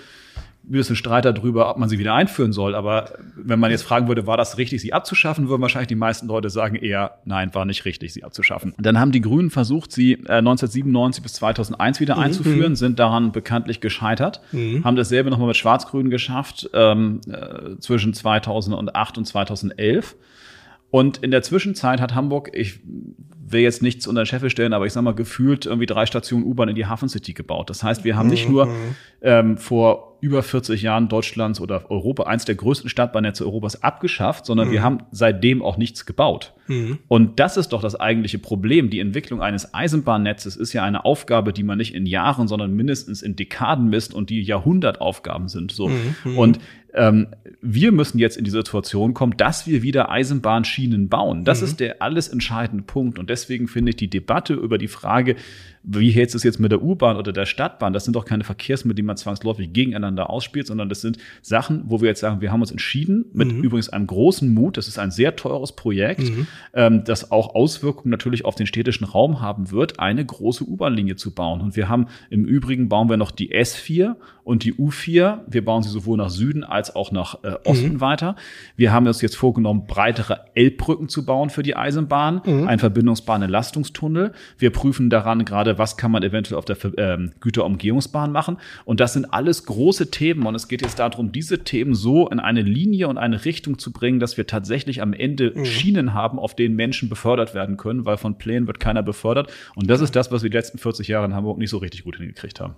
ein bisschen Streit darüber, ob man sie wieder einführen soll. Aber wenn man jetzt fragen würde, war das richtig, sie abzuschaffen, würden wahrscheinlich die meisten Leute sagen eher, nein, war nicht richtig, sie abzuschaffen. Dann haben die Grünen versucht, sie äh, 1997 bis 2001 wieder mhm. einzuführen, sind daran bekanntlich gescheitert, mhm. haben dasselbe nochmal mit Schwarz-Grün geschafft ähm, äh, zwischen 2008 und 2011. Und in der Zwischenzeit hat Hamburg, ich will jetzt nichts unter den Scheffel stellen, aber ich sag mal, gefühlt irgendwie drei Stationen U-Bahn in die Hafen City gebaut. Das heißt, wir haben nicht nur mhm. ähm, vor über 40 Jahren Deutschlands oder Europa, eins der größten Stadtbahnnetze Europas, abgeschafft, sondern mhm. wir haben seitdem auch nichts gebaut. Mhm. Und das ist doch das eigentliche Problem. Die Entwicklung eines Eisenbahnnetzes ist ja eine Aufgabe, die man nicht in Jahren, sondern mindestens in Dekaden misst und die Jahrhundertaufgaben sind. So. Mhm. Und ähm, wir müssen jetzt in die Situation kommen, dass wir wieder Eisenbahnschienen bauen. Das mhm. ist der alles entscheidende Punkt. Und deswegen finde ich die Debatte über die Frage, wie hältst du es jetzt mit der U-Bahn oder der Stadtbahn? Das sind doch keine Verkehrsmittel, die man zwangsläufig gegeneinander ausspielt, sondern das sind Sachen, wo wir jetzt sagen, wir haben uns entschieden, mit mhm. übrigens einem großen Mut, das ist ein sehr teures Projekt, mhm. ähm, das auch Auswirkungen natürlich auf den städtischen Raum haben wird, eine große U-Bahn-Linie zu bauen. Und wir haben im Übrigen bauen wir noch die S4 und die U4. Wir bauen sie sowohl nach Süden als auch nach äh, Osten mhm. weiter. Wir haben uns jetzt vorgenommen, breitere Elbbrücken zu bauen für die Eisenbahn, mhm. ein Verbindungsbahn-Entlastungstunnel. Wir prüfen daran gerade, was kann man eventuell auf der ähm, Güterumgehungsbahn machen. Und das sind alles große Themen. Und es geht jetzt darum, diese Themen so in eine Linie und eine Richtung zu bringen, dass wir tatsächlich am Ende mhm. Schienen haben, auf denen Menschen befördert werden können, weil von Plänen wird keiner befördert. Und das ist das, was wir die letzten 40 Jahre in Hamburg nicht so richtig gut hingekriegt haben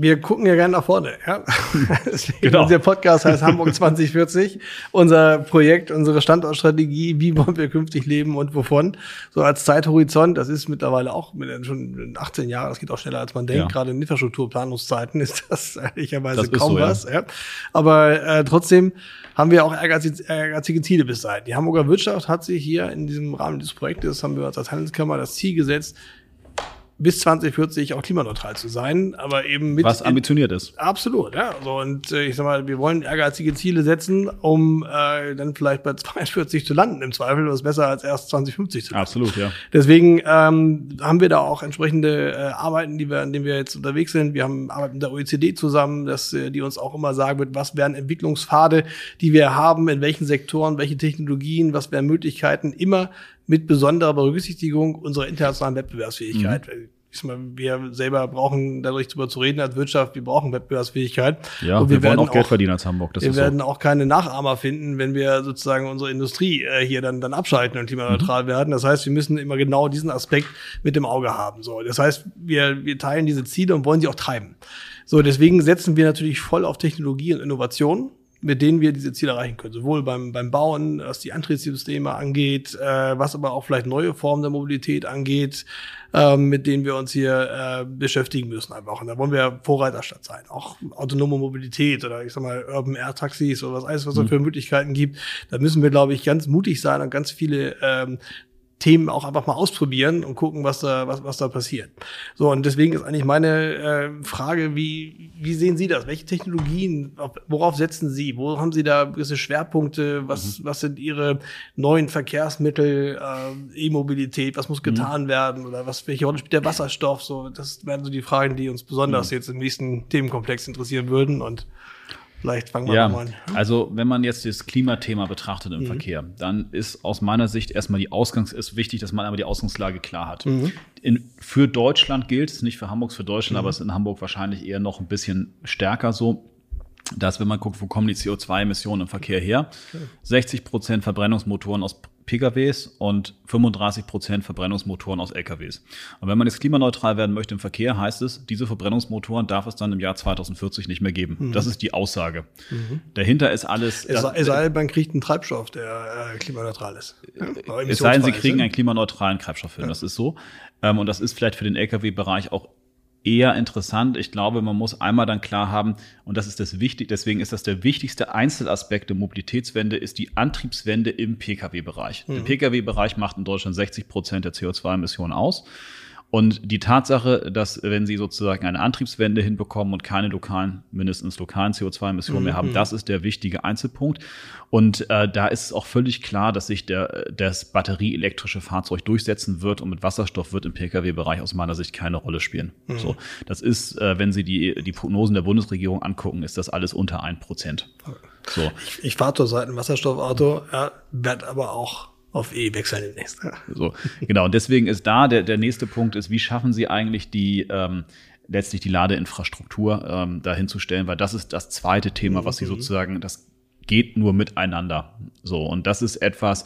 wir gucken ja gerne nach vorne. Ja? genau. Unser Podcast heißt Hamburg 2040. Unser Projekt, unsere Standortstrategie, wie wollen wir künftig leben und wovon. So als Zeithorizont, das ist mittlerweile auch mit schon 18 Jahren, das geht auch schneller als man denkt. Ja. Gerade in Infrastrukturplanungszeiten ist das ehrlicherweise das kaum so, was. Ja. ja. Aber äh, trotzdem haben wir auch ehrgeizige, ehrgeizige Ziele bis dahin. Die Hamburger Wirtschaft hat sich hier in diesem Rahmen dieses Projektes, haben wir als Handelskammer das Ziel gesetzt, bis 2040 auch klimaneutral zu sein, aber eben mit was ambitioniert ist. Absolut, ja. So und äh, ich sag mal, wir wollen ehrgeizige Ziele setzen, um äh, dann vielleicht bei 42 zu landen. Im Zweifel ist es besser als erst 2050 zu landen. Absolut, ja. Deswegen ähm, haben wir da auch entsprechende äh, Arbeiten, die wir, an denen wir jetzt unterwegs sind. Wir haben Arbeit mit der OECD zusammen, dass äh, die uns auch immer sagen wird, was wären Entwicklungspfade, die wir haben, in welchen Sektoren, welche Technologien, was wären Möglichkeiten, immer mit besonderer Berücksichtigung unserer internationalen Wettbewerbsfähigkeit. Mhm. Wir selber brauchen, dadurch darüber zu reden als Wirtschaft, wir brauchen Wettbewerbsfähigkeit. Ja, und wir, wir wollen auch Geld verdienen als Hamburg. Das wir werden so. auch keine Nachahmer finden, wenn wir sozusagen unsere Industrie äh, hier dann, dann abschalten und klimaneutral mhm. werden. Das heißt, wir müssen immer genau diesen Aspekt mit dem Auge haben. So, das heißt, wir, wir teilen diese Ziele und wollen sie auch treiben. So, deswegen setzen wir natürlich voll auf Technologie und Innovation mit denen wir diese Ziele erreichen können. Sowohl beim, beim Bauen, was die Antriebssysteme angeht, äh, was aber auch vielleicht neue Formen der Mobilität angeht, äh, mit denen wir uns hier äh, beschäftigen müssen einfach. Und da wollen wir Vorreiterstadt sein. Auch autonome Mobilität oder ich sag mal Urban Air Taxis oder was alles, was es mhm. für Möglichkeiten gibt. Da müssen wir, glaube ich, ganz mutig sein und ganz viele ähm, Themen auch einfach mal ausprobieren und gucken, was da, was, was da passiert. So, und deswegen ist eigentlich meine äh, Frage, wie, wie sehen Sie das? Welche Technologien, worauf setzen Sie? Wo haben Sie da gewisse Schwerpunkte? Was, mhm. was sind Ihre neuen Verkehrsmittel, äh, E-Mobilität? Was muss mhm. getan mhm. werden? Oder was, welche Rolle spielt der Wasserstoff? So, das wären so die Fragen, die uns besonders mhm. jetzt im nächsten Themenkomplex interessieren würden. Und Vielleicht fangen wir ja, mal an. Also, wenn man jetzt das Klimathema betrachtet im mhm. Verkehr, dann ist aus meiner Sicht erstmal die Ausgangs ist wichtig, dass man aber die Ausgangslage klar hat. Mhm. In, für Deutschland gilt es, nicht für Hamburg, für Deutschland, mhm. aber es ist in Hamburg wahrscheinlich eher noch ein bisschen stärker so. Dass, wenn man guckt, wo kommen die CO2-Emissionen im Verkehr her? 60 Prozent Verbrennungsmotoren aus PKWs und 35 Prozent Verbrennungsmotoren aus LKWs. Und wenn man jetzt klimaneutral werden möchte im Verkehr, heißt es, diese Verbrennungsmotoren darf es dann im Jahr 2040 nicht mehr geben. Mhm. Das ist die Aussage. Mhm. Dahinter ist alles. Es sei, es sei man kriegt einen Treibstoff, der äh, klimaneutral ist. Ja, es sei denn, sie kriegen einen klimaneutralen Treibstoff hin. Ja. Das ist so. Ähm, und das ist vielleicht für den Lkw-Bereich auch eher interessant. Ich glaube, man muss einmal dann klar haben, und das ist das wichtig, deswegen ist das der wichtigste Einzelaspekt der Mobilitätswende, ist die Antriebswende im Pkw-Bereich. Mhm. Der Pkw-Bereich macht in Deutschland 60 Prozent der CO2-Emissionen aus. Und die Tatsache, dass wenn sie sozusagen eine Antriebswende hinbekommen und keine lokalen, mindestens lokalen CO2-Emissionen mhm. mehr haben, mhm. das ist der wichtige Einzelpunkt. Und äh, da ist es auch völlig klar, dass sich der, das batterieelektrische Fahrzeug durchsetzen wird und mit Wasserstoff wird im Pkw-Bereich aus meiner Sicht keine Rolle spielen. Mhm. So, das ist, äh, wenn Sie die, die Prognosen der Bundesregierung angucken, ist das alles unter ein Prozent. So. Ich, ich fahre zurzeit ein Wasserstoffauto, ja, werde aber auch auf E wechseln demnächst. So, genau. Und deswegen ist da der, der nächste Punkt ist, wie schaffen Sie eigentlich die ähm, letztlich die Ladeinfrastruktur ähm, dahin zu stellen, weil das ist das zweite Thema, was Sie mhm. sozusagen, das geht nur miteinander. So, und das ist etwas,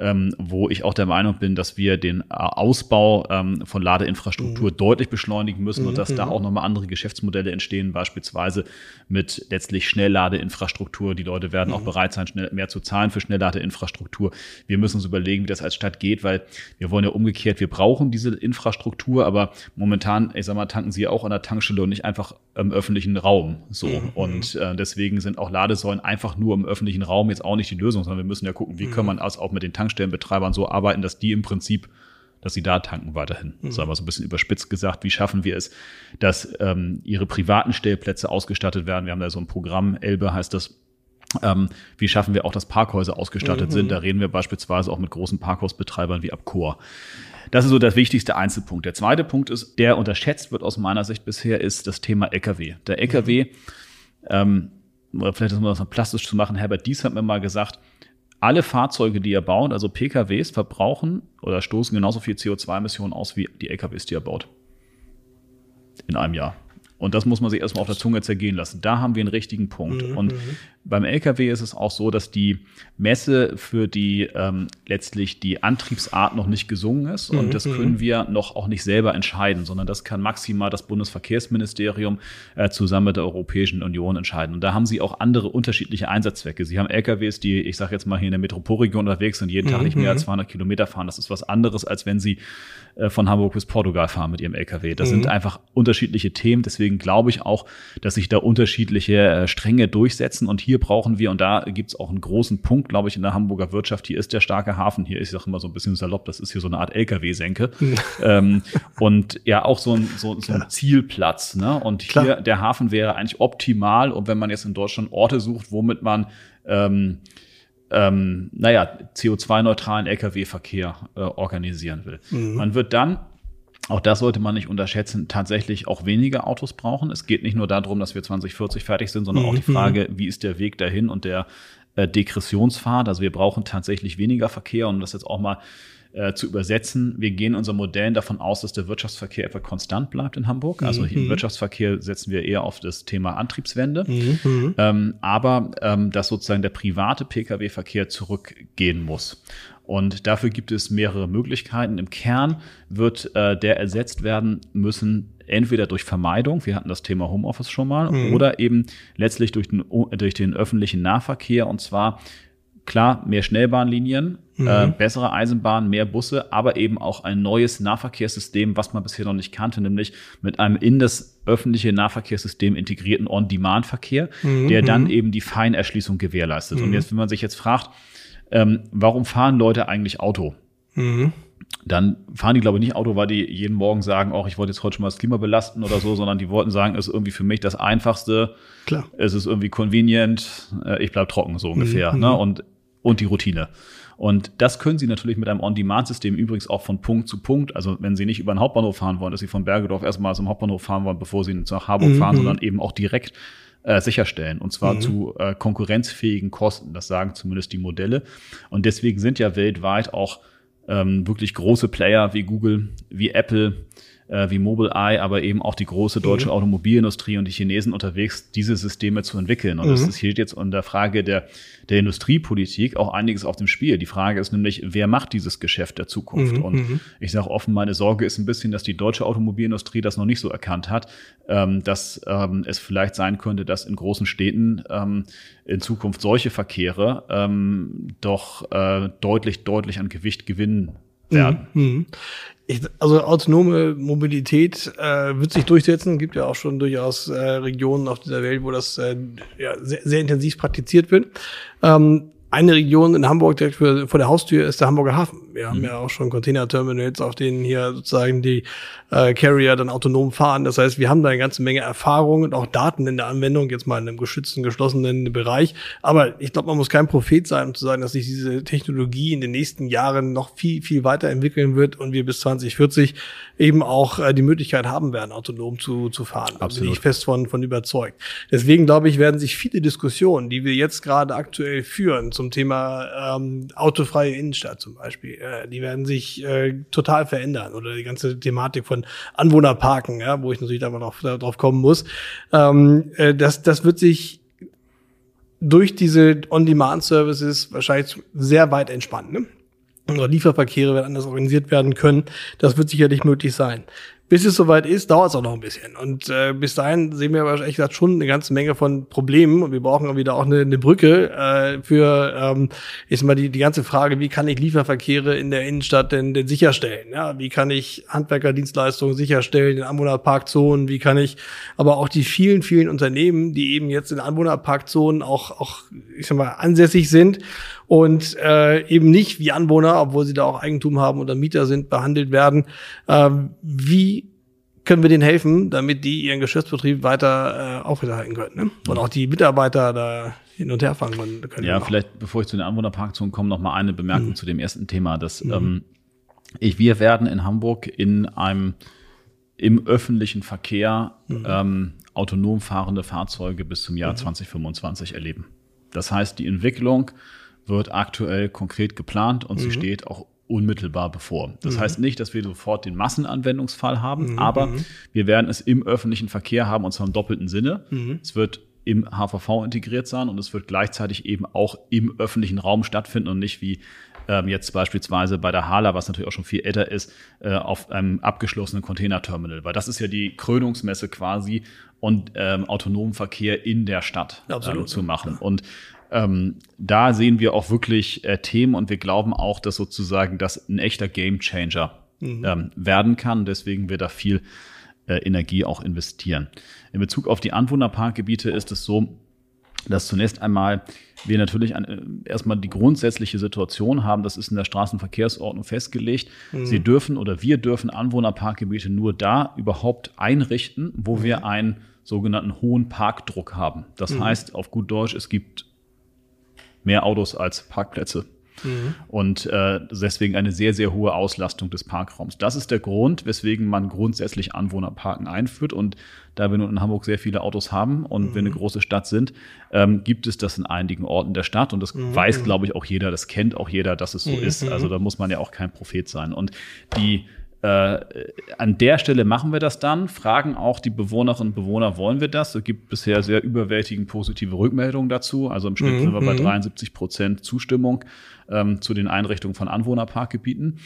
ähm, wo ich auch der Meinung bin, dass wir den äh, Ausbau ähm, von Ladeinfrastruktur mhm. deutlich beschleunigen müssen mhm. und dass da mhm. auch nochmal andere Geschäftsmodelle entstehen, beispielsweise mit letztlich Schnellladeinfrastruktur. Die Leute werden mhm. auch bereit sein, schnell, mehr zu zahlen für Schnellladeinfrastruktur. Wir müssen uns überlegen, wie das als Stadt geht, weil wir wollen ja umgekehrt, wir brauchen diese Infrastruktur, aber momentan, ich sag mal, tanken sie auch an der Tankstelle und nicht einfach im öffentlichen Raum. So. Mhm. Und äh, deswegen sind auch Ladesäulen einfach nur im öffentlichen Raum jetzt auch nicht die Lösung, sondern wir müssen ja gucken, wie kann man das auch mit den Tankstellenbetreibern so arbeiten, dass die im Prinzip dass sie da tanken weiterhin. Mhm. Sagen wir so ein bisschen überspitzt gesagt, wie schaffen wir es, dass ähm, ihre privaten Stellplätze ausgestattet werden. Wir haben da so ein Programm, Elbe heißt das, ähm, wie schaffen wir auch, dass Parkhäuser ausgestattet mhm. sind? Da reden wir beispielsweise auch mit großen Parkhausbetreibern wie Abcor. Das ist so der wichtigste Einzelpunkt. Der zweite Punkt ist, der unterschätzt wird aus meiner Sicht bisher, ist das Thema LKW. Der LKW, mhm. ähm, vielleicht ist das mal plastisch zu machen, Herbert Dies hat mir mal gesagt, alle Fahrzeuge, die er baut, also PKWs, verbrauchen oder stoßen genauso viel CO2-Emissionen aus wie die LKWs, die er baut. In einem Jahr. Und das muss man sich erstmal auf der Zunge zergehen lassen. Da haben wir einen richtigen Punkt. Mhm. Und mhm. beim LKW ist es auch so, dass die Messe für die ähm, letztlich die Antriebsart noch nicht gesungen ist. Und mhm. das können mhm. wir noch auch nicht selber entscheiden, sondern das kann maximal das Bundesverkehrsministerium äh, zusammen mit der Europäischen Union entscheiden. Und da haben sie auch andere unterschiedliche Einsatzzwecke. Sie haben LKWs, die, ich sage jetzt mal, hier in der Metropolregion unterwegs sind, jeden Tag nicht mehr als 200 Kilometer fahren. Das ist was anderes, als wenn sie äh, von Hamburg bis Portugal fahren mit ihrem LKW. Das sind einfach unterschiedliche Themen. Deswegen glaube ich auch, dass sich da unterschiedliche äh, Stränge durchsetzen. Und hier brauchen wir, und da gibt es auch einen großen Punkt, glaube ich, in der Hamburger Wirtschaft. Hier ist der starke Hafen. Hier, ich sage immer so ein bisschen salopp, das ist hier so eine Art LKW-Senke. ähm, und ja, auch so ein, so, so ein Zielplatz. Ne? Und hier, Klar. der Hafen wäre eigentlich optimal. Und wenn man jetzt in Deutschland Orte sucht, womit man ähm, ähm, naja, CO2-neutralen Lkw-Verkehr äh, organisieren will. Mhm. Man wird dann auch das sollte man nicht unterschätzen, tatsächlich auch weniger Autos brauchen. Es geht nicht nur darum, dass wir 2040 fertig sind, sondern mhm. auch die mhm. Frage, wie ist der Weg dahin und der äh, Degressionsfahrt. Also wir brauchen tatsächlich weniger Verkehr, um das jetzt auch mal äh, zu übersetzen. Wir gehen unser Modell davon aus, dass der Wirtschaftsverkehr etwa konstant bleibt in Hamburg. Also mhm. im Wirtschaftsverkehr setzen wir eher auf das Thema Antriebswende. Mhm. Ähm, aber ähm, dass sozusagen der private Pkw-Verkehr zurückgehen muss. Und dafür gibt es mehrere Möglichkeiten. Im Kern wird äh, der ersetzt werden müssen, entweder durch Vermeidung, wir hatten das Thema Homeoffice schon mal, mhm. oder eben letztlich durch den, durch den öffentlichen Nahverkehr. Und zwar klar, mehr Schnellbahnlinien, mhm. äh, bessere Eisenbahnen, mehr Busse, aber eben auch ein neues Nahverkehrssystem, was man bisher noch nicht kannte, nämlich mit einem in das öffentliche Nahverkehrssystem integrierten On-Demand-Verkehr, mhm. der dann mhm. eben die Feinerschließung gewährleistet. Mhm. Und jetzt, wenn man sich jetzt fragt, ähm, warum fahren Leute eigentlich Auto? Mhm. Dann fahren die, glaube ich, nicht Auto, weil die jeden Morgen sagen, auch ich wollte jetzt heute schon mal das Klima belasten oder so, sondern die wollten sagen, es ist irgendwie für mich das Einfachste. Klar. Es ist irgendwie convenient, äh, ich bleib trocken, so ungefähr. Mhm. Ne? Und, und die Routine. Und das können Sie natürlich mit einem On-Demand-System übrigens auch von Punkt zu Punkt. Also wenn Sie nicht über den Hauptbahnhof fahren wollen, dass Sie von Bergedorf erstmal zum Hauptbahnhof fahren wollen, bevor Sie nach Harburg mhm. fahren, sondern eben auch direkt äh, sicherstellen. Und zwar mhm. zu äh, konkurrenzfähigen Kosten. Das sagen zumindest die Modelle. Und deswegen sind ja weltweit auch ähm, wirklich große Player wie Google, wie Apple, äh, wie Mobileye, aber eben auch die große deutsche mhm. Automobilindustrie und die Chinesen unterwegs, diese Systeme zu entwickeln. Und mhm. das hier jetzt unter Frage der, der Industriepolitik auch einiges auf dem Spiel. Die Frage ist nämlich, wer macht dieses Geschäft der Zukunft? Mhm. Und mhm. ich sage offen, meine Sorge ist ein bisschen, dass die deutsche Automobilindustrie das noch nicht so erkannt hat, ähm, dass ähm, es vielleicht sein könnte, dass in großen Städten ähm, in Zukunft solche Verkehre ähm, doch äh, deutlich, deutlich an Gewicht gewinnen werden. Mhm. Ich, also autonome Mobilität äh, wird sich durchsetzen. Gibt ja auch schon durchaus äh, Regionen auf dieser Welt, wo das äh, ja, sehr, sehr intensiv praktiziert wird. Ähm, eine Region in Hamburg direkt für, vor der Haustür ist der Hamburger Hafen. Wir haben mhm. ja auch schon Container-Terminals, auf denen hier sozusagen die äh, Carrier dann autonom fahren. Das heißt, wir haben da eine ganze Menge Erfahrung und auch Daten in der Anwendung, jetzt mal in einem geschützten, geschlossenen Bereich. Aber ich glaube, man muss kein Prophet sein, um zu sagen, dass sich diese Technologie in den nächsten Jahren noch viel, viel weiterentwickeln wird und wir bis 2040 eben auch äh, die Möglichkeit haben werden, autonom zu, zu fahren. Absolut. Da bin ich fest von, von überzeugt. Deswegen glaube ich, werden sich viele Diskussionen, die wir jetzt gerade aktuell führen, zum Thema ähm, autofreie Innenstadt zum Beispiel, äh, die werden sich äh, total verändern oder die ganze Thematik von Anwohnerparken, ja, wo ich natürlich da mal drauf, drauf kommen muss. Ähm, äh, das, das wird sich durch diese On-Demand-Services wahrscheinlich sehr weit entspannen. Ne? oder Lieferverkehre werden anders organisiert werden können. Das wird sicherlich möglich sein bis es soweit ist, dauert es auch noch ein bisschen. Und äh, bis dahin sehen wir aber ehrlich gesagt schon eine ganze Menge von Problemen und wir brauchen auch wieder auch eine, eine Brücke äh, für ähm, ist mal die, die ganze Frage, wie kann ich Lieferverkehre in der Innenstadt denn, denn sicherstellen? Ja, wie kann ich Handwerkerdienstleistungen sicherstellen in Anwohnerparkzonen? Wie kann ich aber auch die vielen, vielen Unternehmen, die eben jetzt in Anwohnerparkzonen auch, auch ich sag mal, ansässig sind und äh, eben nicht wie Anwohner, obwohl sie da auch Eigentum haben oder Mieter sind, behandelt werden. Ähm, wie können wir denen helfen, damit die ihren Geschäftsbetrieb weiter äh, aufrechterhalten können ne? und auch die Mitarbeiter da hin und her fahren können. Ja, vielleicht bevor ich zu den Anwohnerparkzonen komme, noch mal eine Bemerkung mhm. zu dem ersten Thema. Dass, mhm. ähm, ich, wir werden in Hamburg in einem im öffentlichen Verkehr mhm. ähm, autonom fahrende Fahrzeuge bis zum Jahr 2025 mhm. erleben. Das heißt, die Entwicklung wird aktuell konkret geplant und mhm. sie steht auch unmittelbar bevor. Das mhm. heißt nicht, dass wir sofort den Massenanwendungsfall haben, mhm. aber mhm. wir werden es im öffentlichen Verkehr haben und zwar im doppelten Sinne. Mhm. Es wird im HVV integriert sein und es wird gleichzeitig eben auch im öffentlichen Raum stattfinden und nicht wie ähm, jetzt beispielsweise bei der Hala, was natürlich auch schon viel älter ist, äh, auf einem abgeschlossenen Containerterminal, weil das ist ja die Krönungsmesse quasi und ähm, autonomen Verkehr in der Stadt ähm, zu machen. Und ähm, da sehen wir auch wirklich äh, Themen und wir glauben auch, dass sozusagen das ein echter Gamechanger mhm. ähm, werden kann. Deswegen wir da viel äh, Energie auch investieren. In Bezug auf die Anwohnerparkgebiete ist es so, dass zunächst einmal wir natürlich ein, äh, erstmal die grundsätzliche Situation haben, das ist in der Straßenverkehrsordnung festgelegt. Mhm. Sie dürfen oder wir dürfen Anwohnerparkgebiete nur da überhaupt einrichten, wo mhm. wir einen sogenannten hohen Parkdruck haben. Das mhm. heißt auf gut Deutsch, es gibt mehr Autos als Parkplätze. Mhm. Und äh, deswegen eine sehr, sehr hohe Auslastung des Parkraums. Das ist der Grund, weswegen man grundsätzlich Anwohnerparken einführt. Und da wir nun in Hamburg sehr viele Autos haben und mhm. wir eine große Stadt sind, ähm, gibt es das in einigen Orten der Stadt. Und das mhm. weiß, glaube ich, auch jeder, das kennt auch jeder, dass es so mhm. ist. Also da muss man ja auch kein Prophet sein. Und die äh, an der Stelle machen wir das dann, fragen auch die Bewohnerinnen und Bewohner, wollen wir das? Es gibt bisher sehr überwältigend positive Rückmeldungen dazu. Also im Schnitt mhm. sind wir bei 73 mhm. Prozent Zustimmung ähm, zu den Einrichtungen von Anwohnerparkgebieten.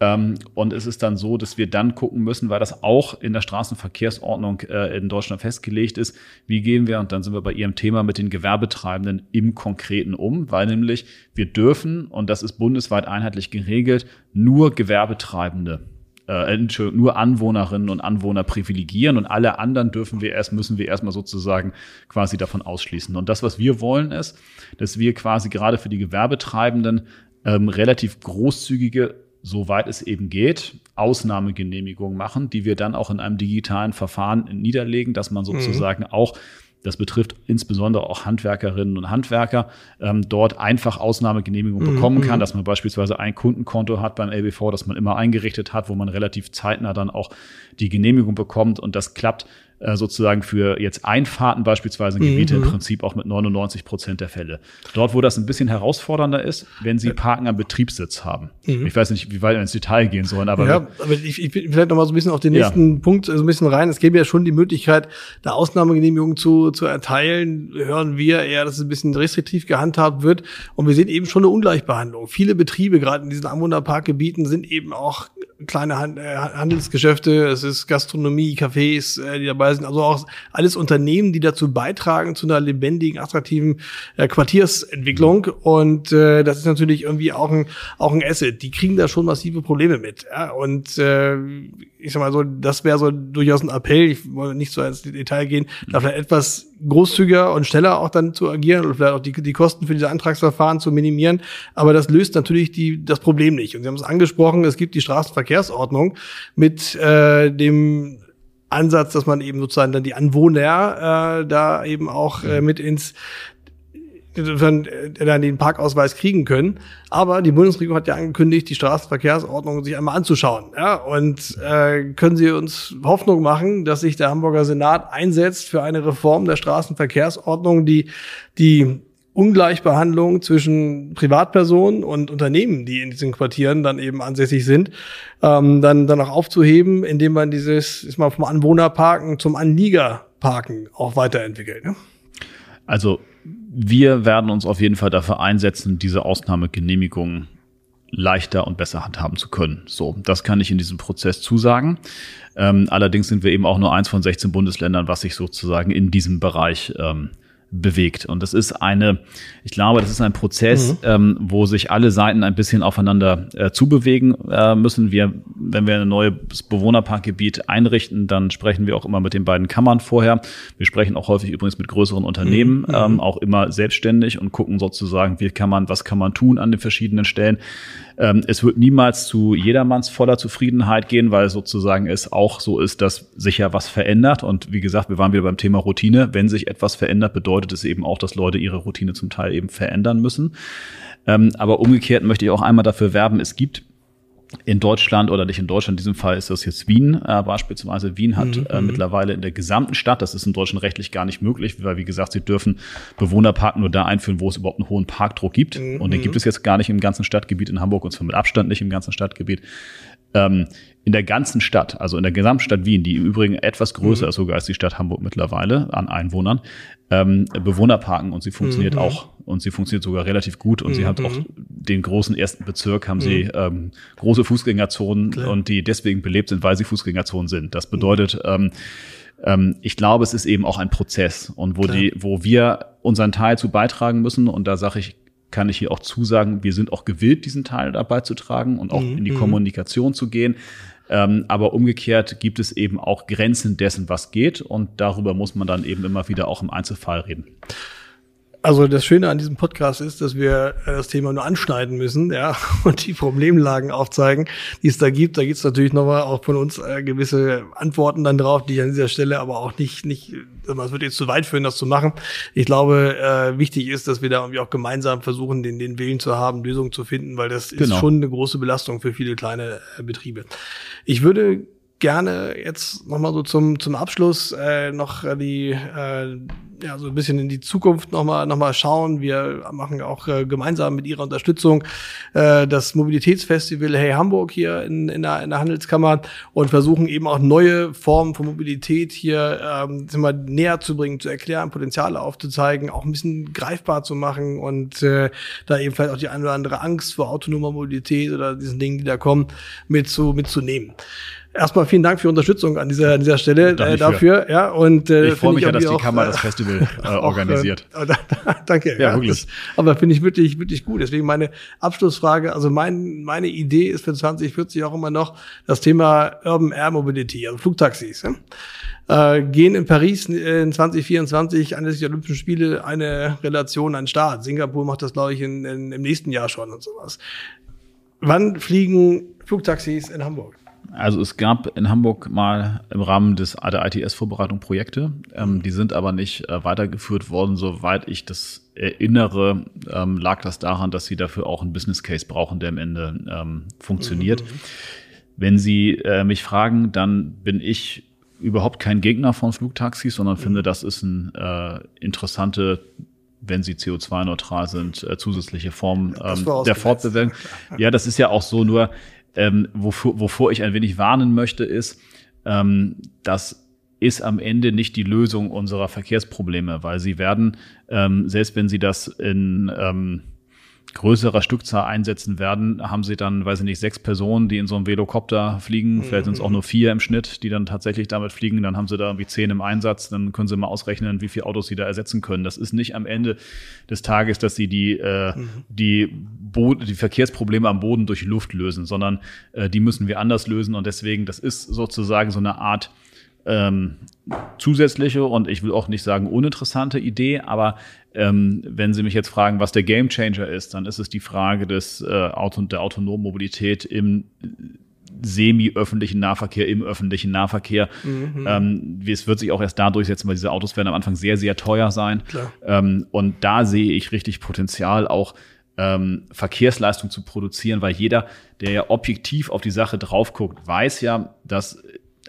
Ähm, und es ist dann so, dass wir dann gucken müssen, weil das auch in der Straßenverkehrsordnung äh, in Deutschland festgelegt ist, wie gehen wir, und dann sind wir bei Ihrem Thema mit den Gewerbetreibenden im Konkreten um, weil nämlich wir dürfen, und das ist bundesweit einheitlich geregelt, nur Gewerbetreibende äh, nur Anwohnerinnen und Anwohner privilegieren und alle anderen dürfen wir erst, müssen wir erstmal sozusagen quasi davon ausschließen. Und das, was wir wollen, ist, dass wir quasi gerade für die Gewerbetreibenden ähm, relativ großzügige soweit es eben geht, Ausnahmegenehmigungen machen, die wir dann auch in einem digitalen Verfahren niederlegen, dass man mhm. sozusagen mhm. auch das betrifft insbesondere auch Handwerkerinnen und Handwerker, ähm, dort einfach Ausnahmegenehmigung mhm. bekommen kann, mhm. dass man beispielsweise ein Kundenkonto hat beim LBV, das man immer eingerichtet hat, wo man relativ zeitnah dann auch die Genehmigung bekommt und das klappt äh, sozusagen für jetzt Einfahrten beispielsweise in Gebiete mhm. im Prinzip auch mit 99 Prozent der Fälle. Dort, wo das ein bisschen herausfordernder ist, wenn Sie Parken am Betriebssitz haben. Mhm. Ich weiß nicht, wie weit wir ins Detail gehen sollen, aber. Ja, aber ich, ich vielleicht noch mal so ein bisschen auf den nächsten ja. Punkt so ein bisschen rein. Es gäbe ja schon die Möglichkeit, da Ausnahmegenehmigungen zu, zu erteilen. Hören wir eher, dass es ein bisschen restriktiv gehandhabt wird. Und wir sehen eben schon eine Ungleichbehandlung. Viele Betriebe, gerade in diesen Anwohnerparkgebieten, sind eben auch kleine äh, Handelsgeschäfte. Es ist Gastronomie, Cafés, äh, die dabei sind. Also auch alles Unternehmen, die dazu beitragen zu einer lebendigen, attraktiven äh, Quartiersentwicklung. Und äh, das ist natürlich irgendwie auch ein, auch ein Asset. Die kriegen da schon massive Probleme mit. Ja? Und äh, ich sag mal so, das wäre so durchaus ein Appell. Ich wollte nicht so ins Detail gehen, da vielleicht etwas großzügiger und schneller auch dann zu agieren und vielleicht auch die, die Kosten für diese Antragsverfahren zu minimieren. Aber das löst natürlich die, das Problem nicht. Und Sie haben es angesprochen, es gibt die Straßenverkehrsordnung mit äh, dem Ansatz, dass man eben sozusagen dann die Anwohner äh, da eben auch äh, mit ins äh, dann den Parkausweis kriegen können. Aber die Bundesregierung hat ja angekündigt, die Straßenverkehrsordnung sich einmal anzuschauen. Ja, und äh, können Sie uns Hoffnung machen, dass sich der Hamburger Senat einsetzt für eine Reform der Straßenverkehrsordnung, die die Ungleichbehandlung zwischen Privatpersonen und Unternehmen, die in diesen Quartieren dann eben ansässig sind, ähm, dann, dann auch aufzuheben, indem man dieses, ist mal vom Anwohnerparken zum Anliegerparken auch weiterentwickelt. Ne? Also wir werden uns auf jeden Fall dafür einsetzen, diese Ausnahmegenehmigungen leichter und besser handhaben zu können. So, das kann ich in diesem Prozess zusagen. Ähm, allerdings sind wir eben auch nur eins von 16 Bundesländern, was sich sozusagen in diesem Bereich ähm, bewegt. Und das ist eine, ich glaube, das ist ein Prozess, mhm. ähm, wo sich alle Seiten ein bisschen aufeinander äh, zubewegen äh, müssen. Wir, wenn wir ein neues Bewohnerparkgebiet einrichten, dann sprechen wir auch immer mit den beiden Kammern vorher. Wir sprechen auch häufig übrigens mit größeren Unternehmen, mhm. ähm, auch immer selbstständig und gucken sozusagen, wie kann man, was kann man tun an den verschiedenen Stellen. Ähm, es wird niemals zu jedermanns voller Zufriedenheit gehen, weil sozusagen es auch so ist, dass sich ja was verändert. Und wie gesagt, wir waren wieder beim Thema Routine. Wenn sich etwas verändert, bedeutet es eben auch, dass Leute ihre Routine zum Teil eben verändern müssen. Ähm, aber umgekehrt möchte ich auch einmal dafür werben, es gibt in Deutschland oder nicht in Deutschland, in diesem Fall ist das jetzt Wien äh, beispielsweise. Wien hat mhm. äh, mhm. mittlerweile in der gesamten Stadt, das ist in Deutschland rechtlich gar nicht möglich, weil wie gesagt, sie dürfen Bewohnerparken nur da einführen, wo es überhaupt einen hohen Parkdruck gibt. Mhm. Und den gibt es jetzt gar nicht im ganzen Stadtgebiet in Hamburg und zwar mit Abstand nicht im ganzen Stadtgebiet. Ähm, in der ganzen Stadt, also in der Gesamtstadt Wien, die im Übrigen etwas größer mhm. ist sogar als die Stadt Hamburg mittlerweile an Einwohnern, ähm, Bewohnerparken und sie funktioniert mhm. auch und sie funktioniert sogar relativ gut und mhm. sie hat auch den großen ersten Bezirk haben sie mhm. ähm, große Fußgängerzonen Klar. und die deswegen belebt sind, weil sie Fußgängerzonen sind. Das bedeutet, ähm, ähm, ich glaube, es ist eben auch ein Prozess und wo Klar. die, wo wir unseren Teil zu beitragen müssen und da sage ich kann ich hier auch zusagen, wir sind auch gewillt, diesen Teil dabei zu tragen und auch mhm. in die mhm. Kommunikation zu gehen. Ähm, aber umgekehrt gibt es eben auch Grenzen dessen, was geht. Und darüber muss man dann eben immer wieder auch im Einzelfall reden. Also das Schöne an diesem Podcast ist, dass wir äh, das Thema nur anschneiden müssen, ja, und die Problemlagen aufzeigen, die es da gibt. Da gibt es natürlich nochmal auch von uns äh, gewisse Antworten dann drauf, die ich an dieser Stelle aber auch nicht, nicht, es wird jetzt zu weit führen, das zu machen. Ich glaube, äh, wichtig ist, dass wir da irgendwie auch gemeinsam versuchen, den, den Willen zu haben, Lösungen zu finden, weil das genau. ist schon eine große Belastung für viele kleine äh, Betriebe. Ich würde gerne jetzt nochmal so zum, zum Abschluss äh, noch die, äh, ja, so ein bisschen in die Zukunft nochmal noch mal schauen. Wir machen auch äh, gemeinsam mit Ihrer Unterstützung äh, das Mobilitätsfestival Hey Hamburg hier in, in, der, in der Handelskammer und versuchen eben auch neue Formen von Mobilität hier ähm, mal näher zu bringen, zu erklären, Potenziale aufzuzeigen, auch ein bisschen greifbar zu machen und äh, da eben vielleicht auch die eine oder andere Angst vor autonomer Mobilität oder diesen Dingen, die da kommen, mit zu, mitzunehmen. Erstmal vielen Dank für Unterstützung an dieser, an dieser Stelle äh, dafür. Ja, und, äh, ich freue mich ja, dass die Kammer das Festival äh, organisiert. Auch, äh, danke. Ja, ja wirklich. Das, aber finde ich wirklich, wirklich gut. Deswegen meine Abschlussfrage. Also mein, meine Idee ist für 2040 auch immer noch das Thema Urban Air Mobility, also Flugtaxis. Ja? Äh, gehen in Paris in 2024 anlässlich der Olympischen Spiele eine Relation an Start. Singapur macht das, glaube ich, in, in, im nächsten Jahr schon und sowas. Wann fliegen Flugtaxis in Hamburg? Also es gab in Hamburg mal im Rahmen des der ITS-Vorbereitung Projekte, ähm, die sind aber nicht äh, weitergeführt worden. Soweit ich das erinnere, ähm, lag das daran, dass sie dafür auch einen Business Case brauchen, der am Ende ähm, funktioniert. Mhm. Wenn Sie äh, mich fragen, dann bin ich überhaupt kein Gegner von Flugtaxis, sondern mhm. finde, das ist eine äh, interessante wenn sie CO2-neutral sind, äh, zusätzliche Form ähm, der Fortbewegung. Ja, das ist ja auch so, nur ähm, wovor, wovor ich ein wenig warnen möchte, ist, ähm, das ist am Ende nicht die Lösung unserer Verkehrsprobleme, weil sie werden, ähm, selbst wenn sie das in ähm, größerer Stückzahl einsetzen werden, haben sie dann, weiß ich nicht, sechs Personen, die in so einem Velocopter fliegen. Vielleicht sind es auch nur vier im Schnitt, die dann tatsächlich damit fliegen. Dann haben sie da irgendwie zehn im Einsatz. Dann können sie mal ausrechnen, wie viele Autos sie da ersetzen können. Das ist nicht am Ende des Tages, dass sie die, äh, mhm. die, Bo die Verkehrsprobleme am Boden durch Luft lösen, sondern äh, die müssen wir anders lösen. Und deswegen, das ist sozusagen so eine Art ähm, zusätzliche und ich will auch nicht sagen uninteressante Idee, aber ähm, wenn Sie mich jetzt fragen, was der Gamechanger ist, dann ist es die Frage des äh, Auto der autonomen Mobilität im semi-öffentlichen Nahverkehr, im öffentlichen Nahverkehr. Mhm. Ähm, es wird sich auch erst da durchsetzen, weil diese Autos werden am Anfang sehr, sehr teuer sein. Ähm, und da sehe ich richtig Potenzial, auch ähm, Verkehrsleistung zu produzieren, weil jeder, der ja objektiv auf die Sache drauf guckt, weiß ja, dass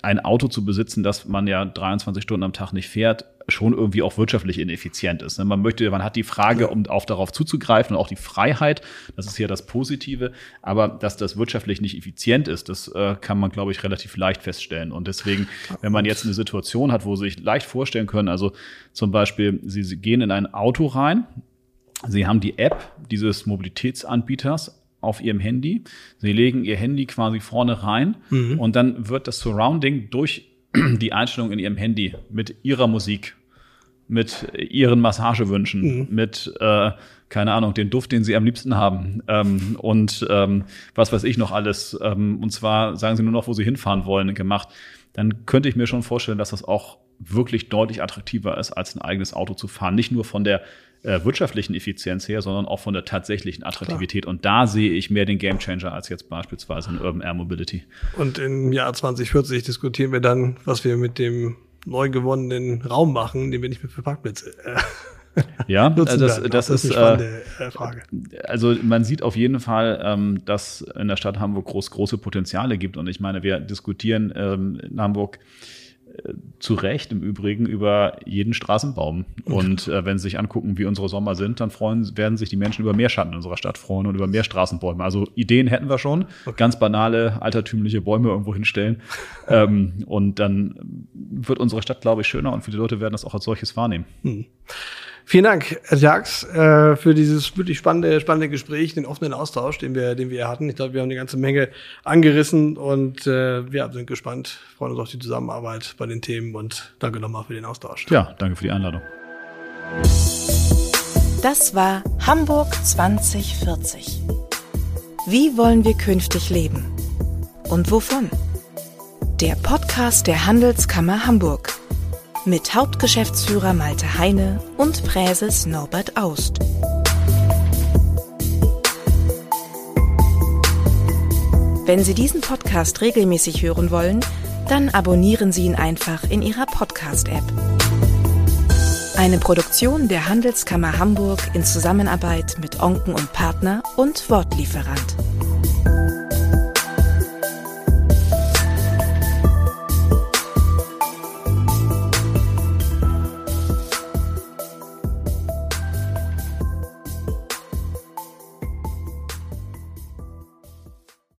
ein Auto zu besitzen, das man ja 23 Stunden am Tag nicht fährt, schon irgendwie auch wirtschaftlich ineffizient ist. Ne? Man möchte, man hat die Frage, um auch darauf zuzugreifen und auch die Freiheit, das ist ja das Positive, aber dass das wirtschaftlich nicht effizient ist, das äh, kann man, glaube ich, relativ leicht feststellen. Und deswegen, wenn man jetzt eine Situation hat, wo Sie sich leicht vorstellen können, also zum Beispiel, Sie, Sie gehen in ein Auto rein, Sie haben die App dieses Mobilitätsanbieters auf ihrem Handy. Sie legen ihr Handy quasi vorne rein Mhm. und dann wird das Surrounding durch die Einstellung in ihrem Handy mit ihrer Musik, mit ihren Massagewünschen, Mhm. mit, äh, keine Ahnung, den Duft, den sie am liebsten haben ähm, und ähm, was weiß ich noch alles. Ähm, und zwar sagen sie nur noch, wo sie hinfahren wollen, gemacht. Dann könnte ich mir schon vorstellen, dass das auch wirklich deutlich attraktiver ist, als ein eigenes Auto zu fahren. Nicht nur von der äh, wirtschaftlichen Effizienz her, sondern auch von der tatsächlichen Attraktivität. Und da sehe ich mehr den Gamechanger als jetzt beispielsweise in Urban Air Mobility. Und im Jahr 2040 diskutieren wir dann, was wir mit dem neu gewonnenen Raum machen, den wir nicht mehr für Parkplätze äh, Ja, nutzen das, werden. das Auch ist, eine äh, spannende äh, Frage. also man sieht auf jeden Fall, ähm, dass in der Stadt Hamburg groß, große Potenziale gibt. Und ich meine, wir diskutieren ähm, in Hamburg zu Recht im Übrigen über jeden Straßenbaum. Und äh, wenn Sie sich angucken, wie unsere Sommer sind, dann freuen, werden sich die Menschen über mehr Schatten in unserer Stadt freuen und über mehr Straßenbäume. Also Ideen hätten wir schon. Ganz banale, altertümliche Bäume irgendwo hinstellen. ähm, und dann wird unsere Stadt, glaube ich, schöner und viele Leute werden das auch als solches wahrnehmen. Vielen Dank, Herr Jax, äh, für dieses wirklich spannende, spannende Gespräch, den offenen Austausch, den wir, den wir hier hatten. Ich glaube, wir haben eine ganze Menge angerissen und äh, wir sind gespannt, freuen uns auf die Zusammenarbeit bei den Themen und danke nochmal für den Austausch. Ja, danke für die Einladung. Das war Hamburg 2040. Wie wollen wir künftig leben? Und wovon? Der Podcast der Handelskammer Hamburg mit Hauptgeschäftsführer Malte Heine und Präses Norbert Aust. Wenn Sie diesen Podcast regelmäßig hören wollen, dann abonnieren Sie ihn einfach in Ihrer Podcast-App. Eine Produktion der Handelskammer Hamburg in Zusammenarbeit mit Onken und Partner und Wortlieferant.